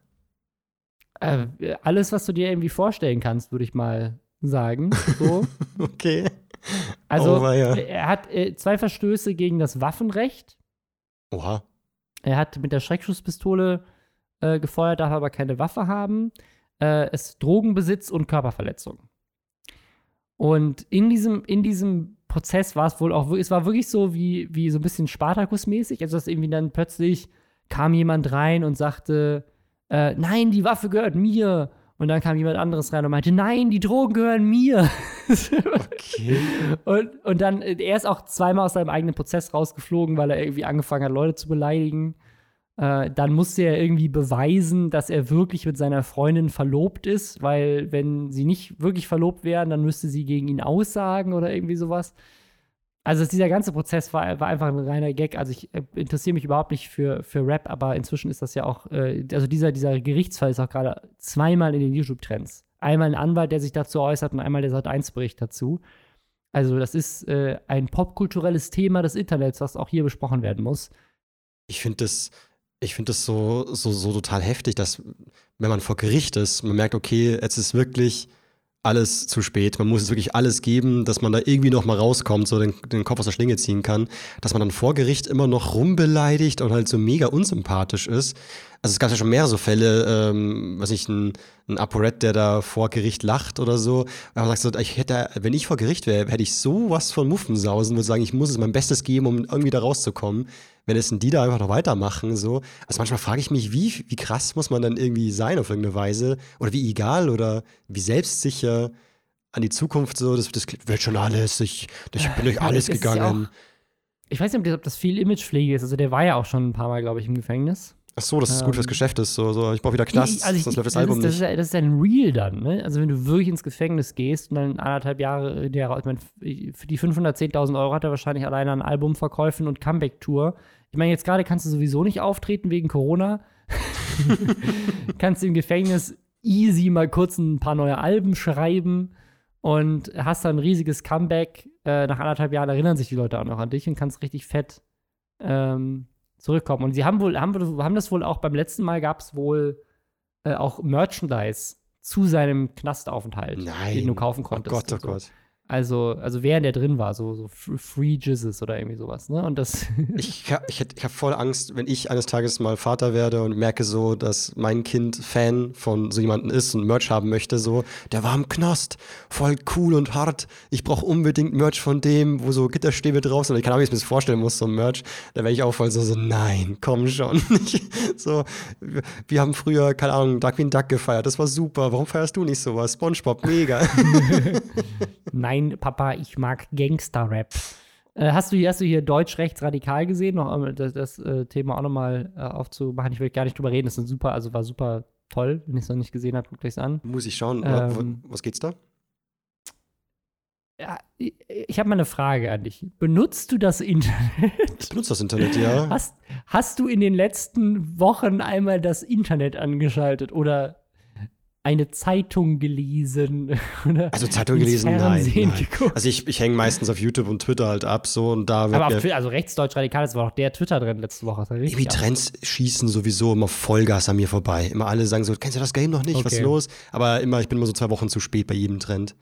Äh, alles, was du dir irgendwie vorstellen kannst, würde ich mal sagen. So. (laughs) Okay. Also, Oh, er hat äh, zwei Verstöße gegen das Waffenrecht. Oha. Er hat mit der Schreckschusspistole äh, gefeuert, darf aber keine Waffe haben. Äh, es ist Drogenbesitz und Körperverletzung. Und in diesem, in diesem Prozess war es wohl auch, es war wirklich so wie, wie so ein bisschen Spartakus-mäßig. Also, dass irgendwie dann plötzlich kam jemand rein und sagte, äh, nein, die Waffe gehört mir. Und dann kam jemand anderes rein und meinte, nein, die Drogen gehören mir. Okay. Und, und dann, er ist auch zweimal aus seinem eigenen Prozess rausgeflogen, weil er irgendwie angefangen hat, Leute zu beleidigen. Äh, dann musste er irgendwie beweisen, dass er wirklich mit seiner Freundin verlobt ist, weil wenn sie nicht wirklich verlobt wären, dann müsste sie gegen ihn aussagen oder irgendwie sowas. Also dieser ganze Prozess war, war einfach ein reiner Gag. Also ich äh, interessiere mich überhaupt nicht für, für Rap, aber inzwischen ist das ja auch, äh, also dieser, dieser Gerichtsfall ist auch gerade zweimal in den YouTube-Trends. Einmal ein Anwalt, der sich dazu äußert und einmal der Sat1-Bericht dazu. Also das ist äh, ein popkulturelles Thema des Internets, was auch hier besprochen werden muss. Ich finde das, ich finde das so, so, so total heftig, dass, wenn man vor Gericht ist, man merkt, okay, jetzt ist wirklich alles zu spät. Man muss es wirklich alles geben, dass man da irgendwie noch mal rauskommt, so den, den Kopf aus der Schlinge ziehen kann. Dass man dann vor Gericht immer noch rumbeleidigt und halt so mega unsympathisch ist. Also es gab ja schon mehrere so Fälle, ähm, was ich, ein, ein ApoRed, der da vor Gericht lacht oder so. Aber sagt so, ich hätte, wenn ich vor Gericht wäre, hätte ich sowas von Muffensausen, würde sagen, ich muss es mein Bestes geben, um irgendwie da rauszukommen. Wenn es denn die da einfach noch weitermachen, so. Also manchmal frage ich mich, wie, wie krass muss man dann irgendwie sein auf irgendeine Weise? Oder wie egal oder wie selbstsicher an die Zukunft so, das, das wird schon alles, ich, ich bin durch (laughs) alles gegangen. Ich weiß nicht, ob das viel Imagepflege ist. Also der war ja auch schon ein paar Mal, glaube ich, im Gefängnis. Ach so, das ist gut Ähm, fürs Geschäft ist, so, so ich brauche wieder Knast, also ich- sonst läuft das das Album ist, das nicht. Ist, ja- das ist ein Real dann, ne? Also wenn du wirklich ins Gefängnis gehst und dann anderthalb Jahre, der, ich meine, für die 510.000 Euro hat er wahrscheinlich alleine an Albumverkäufen und Comeback-Tour. Ich meine, jetzt gerade kannst du sowieso nicht auftreten wegen Corona. (laughs) (laughs) kannst im Gefängnis easy mal kurz ein paar neue Alben schreiben und hast dann ein riesiges Comeback. Äh, nach anderthalb Jahren erinnern sich die Leute auch noch an dich und kannst richtig fett ähm, zurückkommen. Und sie haben wohl, haben, haben das wohl auch beim letzten Mal gab es wohl äh, auch Merchandise zu seinem Knastaufenthalt, Nein. den du kaufen Oh konntest. Gott, oh so. Gott. Also, also während er drin war, so, so Free Jizzes oder irgendwie sowas, ne? Und das. (laughs) ich ha- ich, ich habe voll Angst, wenn ich eines Tages mal Vater werde und merke so, dass mein Kind Fan von so jemandem ist und Merch haben möchte, so, der war im Knost, voll cool und hart. Ich brauche unbedingt Merch von dem, wo so Gitterstäbe drauf sind. Und ich kann auch, ich mir das vorstellen muss, so ein Merch. Da wäre ich auch voll so, so, nein, komm schon. (laughs) so, wir, wir haben früher, keine Ahnung, Darkwing Duck gefeiert. Das war super. Warum feierst du nicht sowas? Spongebob, mega. (laughs) Nein, Papa, ich mag Gangster-Rap. Äh, hast, du, hier- hast du hier Deutsch-Rechtsradikal gesehen? Noch ähm, das, das äh, Thema auch nochmal äh, aufzumachen. Ich will gar nicht drüber reden. Das ist super, also war super toll. Wenn ich es noch nicht gesehen habe, guckt euch an. Muss ich schauen. Ähm, was geht's da? Ja, ich ich habe mal eine Frage an dich. Benutzt du das Internet? Ich benutze das Internet, ja. Hast, hast du in den letzten Wochen einmal das Internet angeschaltet oder eine Zeitung gelesen? (laughs) Oder Also Zeitung gelesen, nein. Fernsehen nein. Also ich, ich hänge meistens auf YouTube und Twitter halt ab so und da wird Aber auf also rechtsdeutsch radikal, das war doch der Twitter drin letzte Woche. Ab- Trends schießen sowieso immer Vollgas an mir vorbei. Immer alle sagen so, kennst du das Game noch nicht? Was ist Okay. los? Aber immer, ich bin immer so zwei Wochen zu spät bei jedem Trend.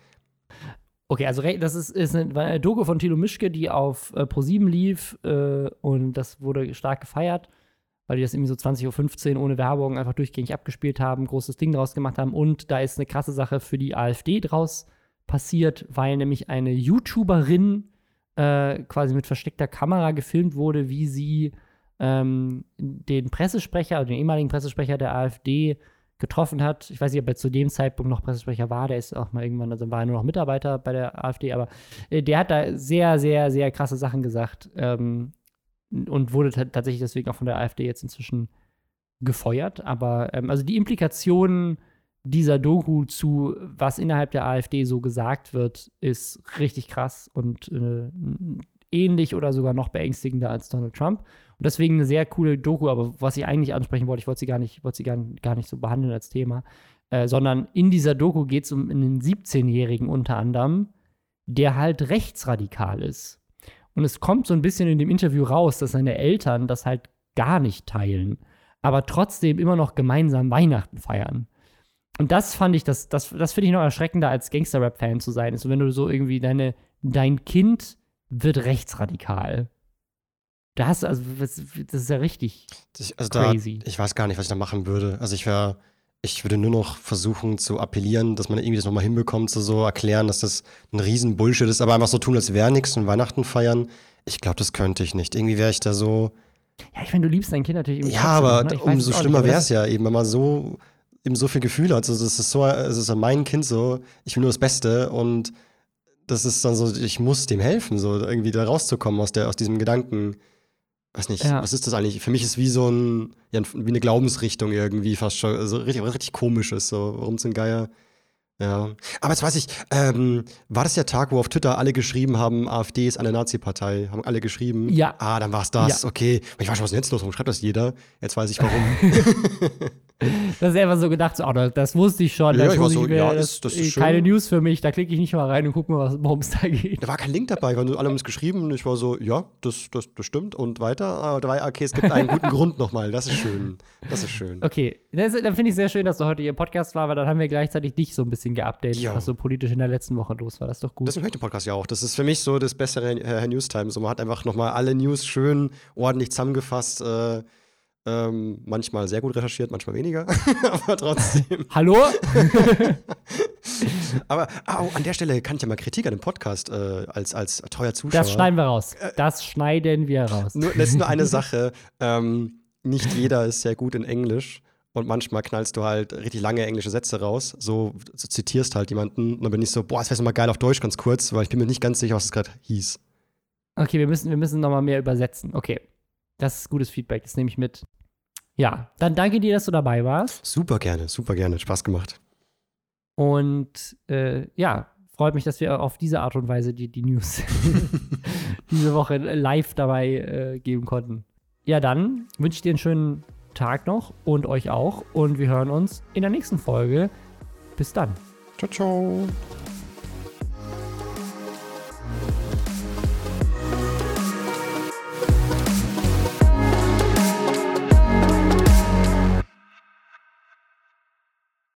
Okay, also das ist, ist eine Doku von Thilo Mischke, die auf äh, Pro7 lief äh, und das wurde stark gefeiert, weil die das irgendwie so 20.15 Uhr ohne Werbung einfach durchgängig abgespielt haben, großes Ding draus gemacht haben und da ist eine krasse Sache für die AfD draus passiert, weil nämlich eine YouTuberin äh, quasi mit versteckter Kamera gefilmt wurde, wie sie ähm, den Pressesprecher, also den ehemaligen Pressesprecher der AfD getroffen hat. Ich weiß nicht, ob er zu dem Zeitpunkt noch Pressesprecher war. Der ist auch mal irgendwann, also war er nur noch Mitarbeiter bei der AfD, aber äh, der hat da sehr, sehr, sehr krasse Sachen gesagt ähm, und wurde ta- tatsächlich deswegen auch von der AfD jetzt inzwischen gefeuert. Aber ähm, also die Implikationen dieser Doku zu, was innerhalb der AfD so gesagt wird, ist richtig krass und äh, ähnlich oder sogar noch beängstigender als Donald Trump. Und deswegen eine sehr coole Doku, aber was ich eigentlich ansprechen wollte, ich wollte sie gar nicht, wollte sie gar, gar nicht so behandeln als Thema, äh, sondern in dieser Doku geht es um einen 17-Jährigen unter anderem, der halt rechtsradikal ist. Und es kommt so ein bisschen in dem Interview raus, dass seine Eltern das halt gar nicht teilen, aber trotzdem immer noch gemeinsam Weihnachten feiern. Und das fand ich, das, das, das finde ich noch erschreckender, als Gangster-Rap-Fan zu sein. Also wenn du so irgendwie deine, dein Kind wird rechtsradikal. Da hast du, also, das, das ist ja richtig Ich, also da, crazy. ich weiß gar nicht, was ich da machen würde. Also ich wäre, ich würde nur noch versuchen zu appellieren, dass man irgendwie das nochmal hinbekommt, zu so erklären, dass das ein riesen Bullshit ist, aber einfach so tun, als wäre nichts und Weihnachten feiern. Ich glaube, das könnte ich nicht. Irgendwie wäre ich da so. Ja, ich meine, du liebst dein Kind natürlich Ja, aber noch, ne? Umso schlimmer wäre es ja eben, wenn man so eben so viel Gefühl hat. Also das ist so, es ist ja mein Kind so, ich will nur das Beste und das ist dann so, ich muss dem helfen, so irgendwie da rauszukommen aus der, aus diesem Gedanken. Weiß nicht, Ja. was ist das eigentlich? Für mich ist wie so ein, ja, wie eine Glaubensrichtung irgendwie fast schon, also richtig, richtig komisches, so, warum zum Geier. Ja. Aber jetzt weiß ich, ähm, war das der Tag, wo auf Twitter alle geschrieben haben, AfD ist eine Nazi-Partei? Haben alle geschrieben? Ja. Ah, dann war es das, Ja. okay. Ich weiß schon, was ist denn jetzt los? Warum schreibt das jeder? Jetzt weiß ich warum. (laughs) (laughs) Das ist einfach so gedacht, so, oh, das, das wusste ich schon. Ja, das ich war so, mir, ja, das, ist- das ist schön. keine News für mich, da klicke ich nicht mal rein und gucke mal, was- worum es da geht. Da war kein Link dabei, weil alle haben es geschrieben und ich war so, ja, das, das, das stimmt und weiter. Aber da war, okay, es gibt einen guten Grund nochmal. Das ist schön. Das ist schön. Okay, das, dann finde ich sehr schön, dass du heute hier im Podcast war, weil dann haben wir gleichzeitig dich so ein bisschen geupdatet, Ja. was so politisch in der letzten Woche los war. Das ist doch gut. Deswegen höre ich den Podcast ja auch. Das ist für mich so das bessere äh, Herr Newstime. So, man hat einfach nochmal alle News schön ordentlich zusammengefasst. Äh, ähm, manchmal sehr gut recherchiert, manchmal weniger. (laughs) aber trotzdem. Hallo? (laughs) Aber au, an der Stelle kann ich ja mal Kritik an dem Podcast äh, als, als treuer Zuschauer. Das schneiden wir raus. Das schneiden wir raus. Nur, das ist nur eine (laughs) Sache. Ähm, nicht jeder ist sehr gut in Englisch. Und manchmal knallst du halt richtig lange englische Sätze raus. So, so zitierst halt jemanden. Und dann bin ich so, boah, das wäre mal geil auf Deutsch, ganz kurz, weil ich bin mir nicht ganz sicher, was es gerade hieß. Okay, wir müssen, wir müssen noch mal mehr übersetzen. Okay, das ist gutes Feedback, das nehme ich mit. Ja, dann danke dir, dass du dabei warst. Super gerne, super gerne. Hat Spaß gemacht. Und äh, ja, freut mich, dass wir auf diese Art und Weise die, die News (laughs) diese Woche live dabei äh, geben konnten. Ja, dann wünsche ich dir einen schönen Tag noch und euch auch. Und wir hören uns in der nächsten Folge. Bis dann. Ciao, ciao.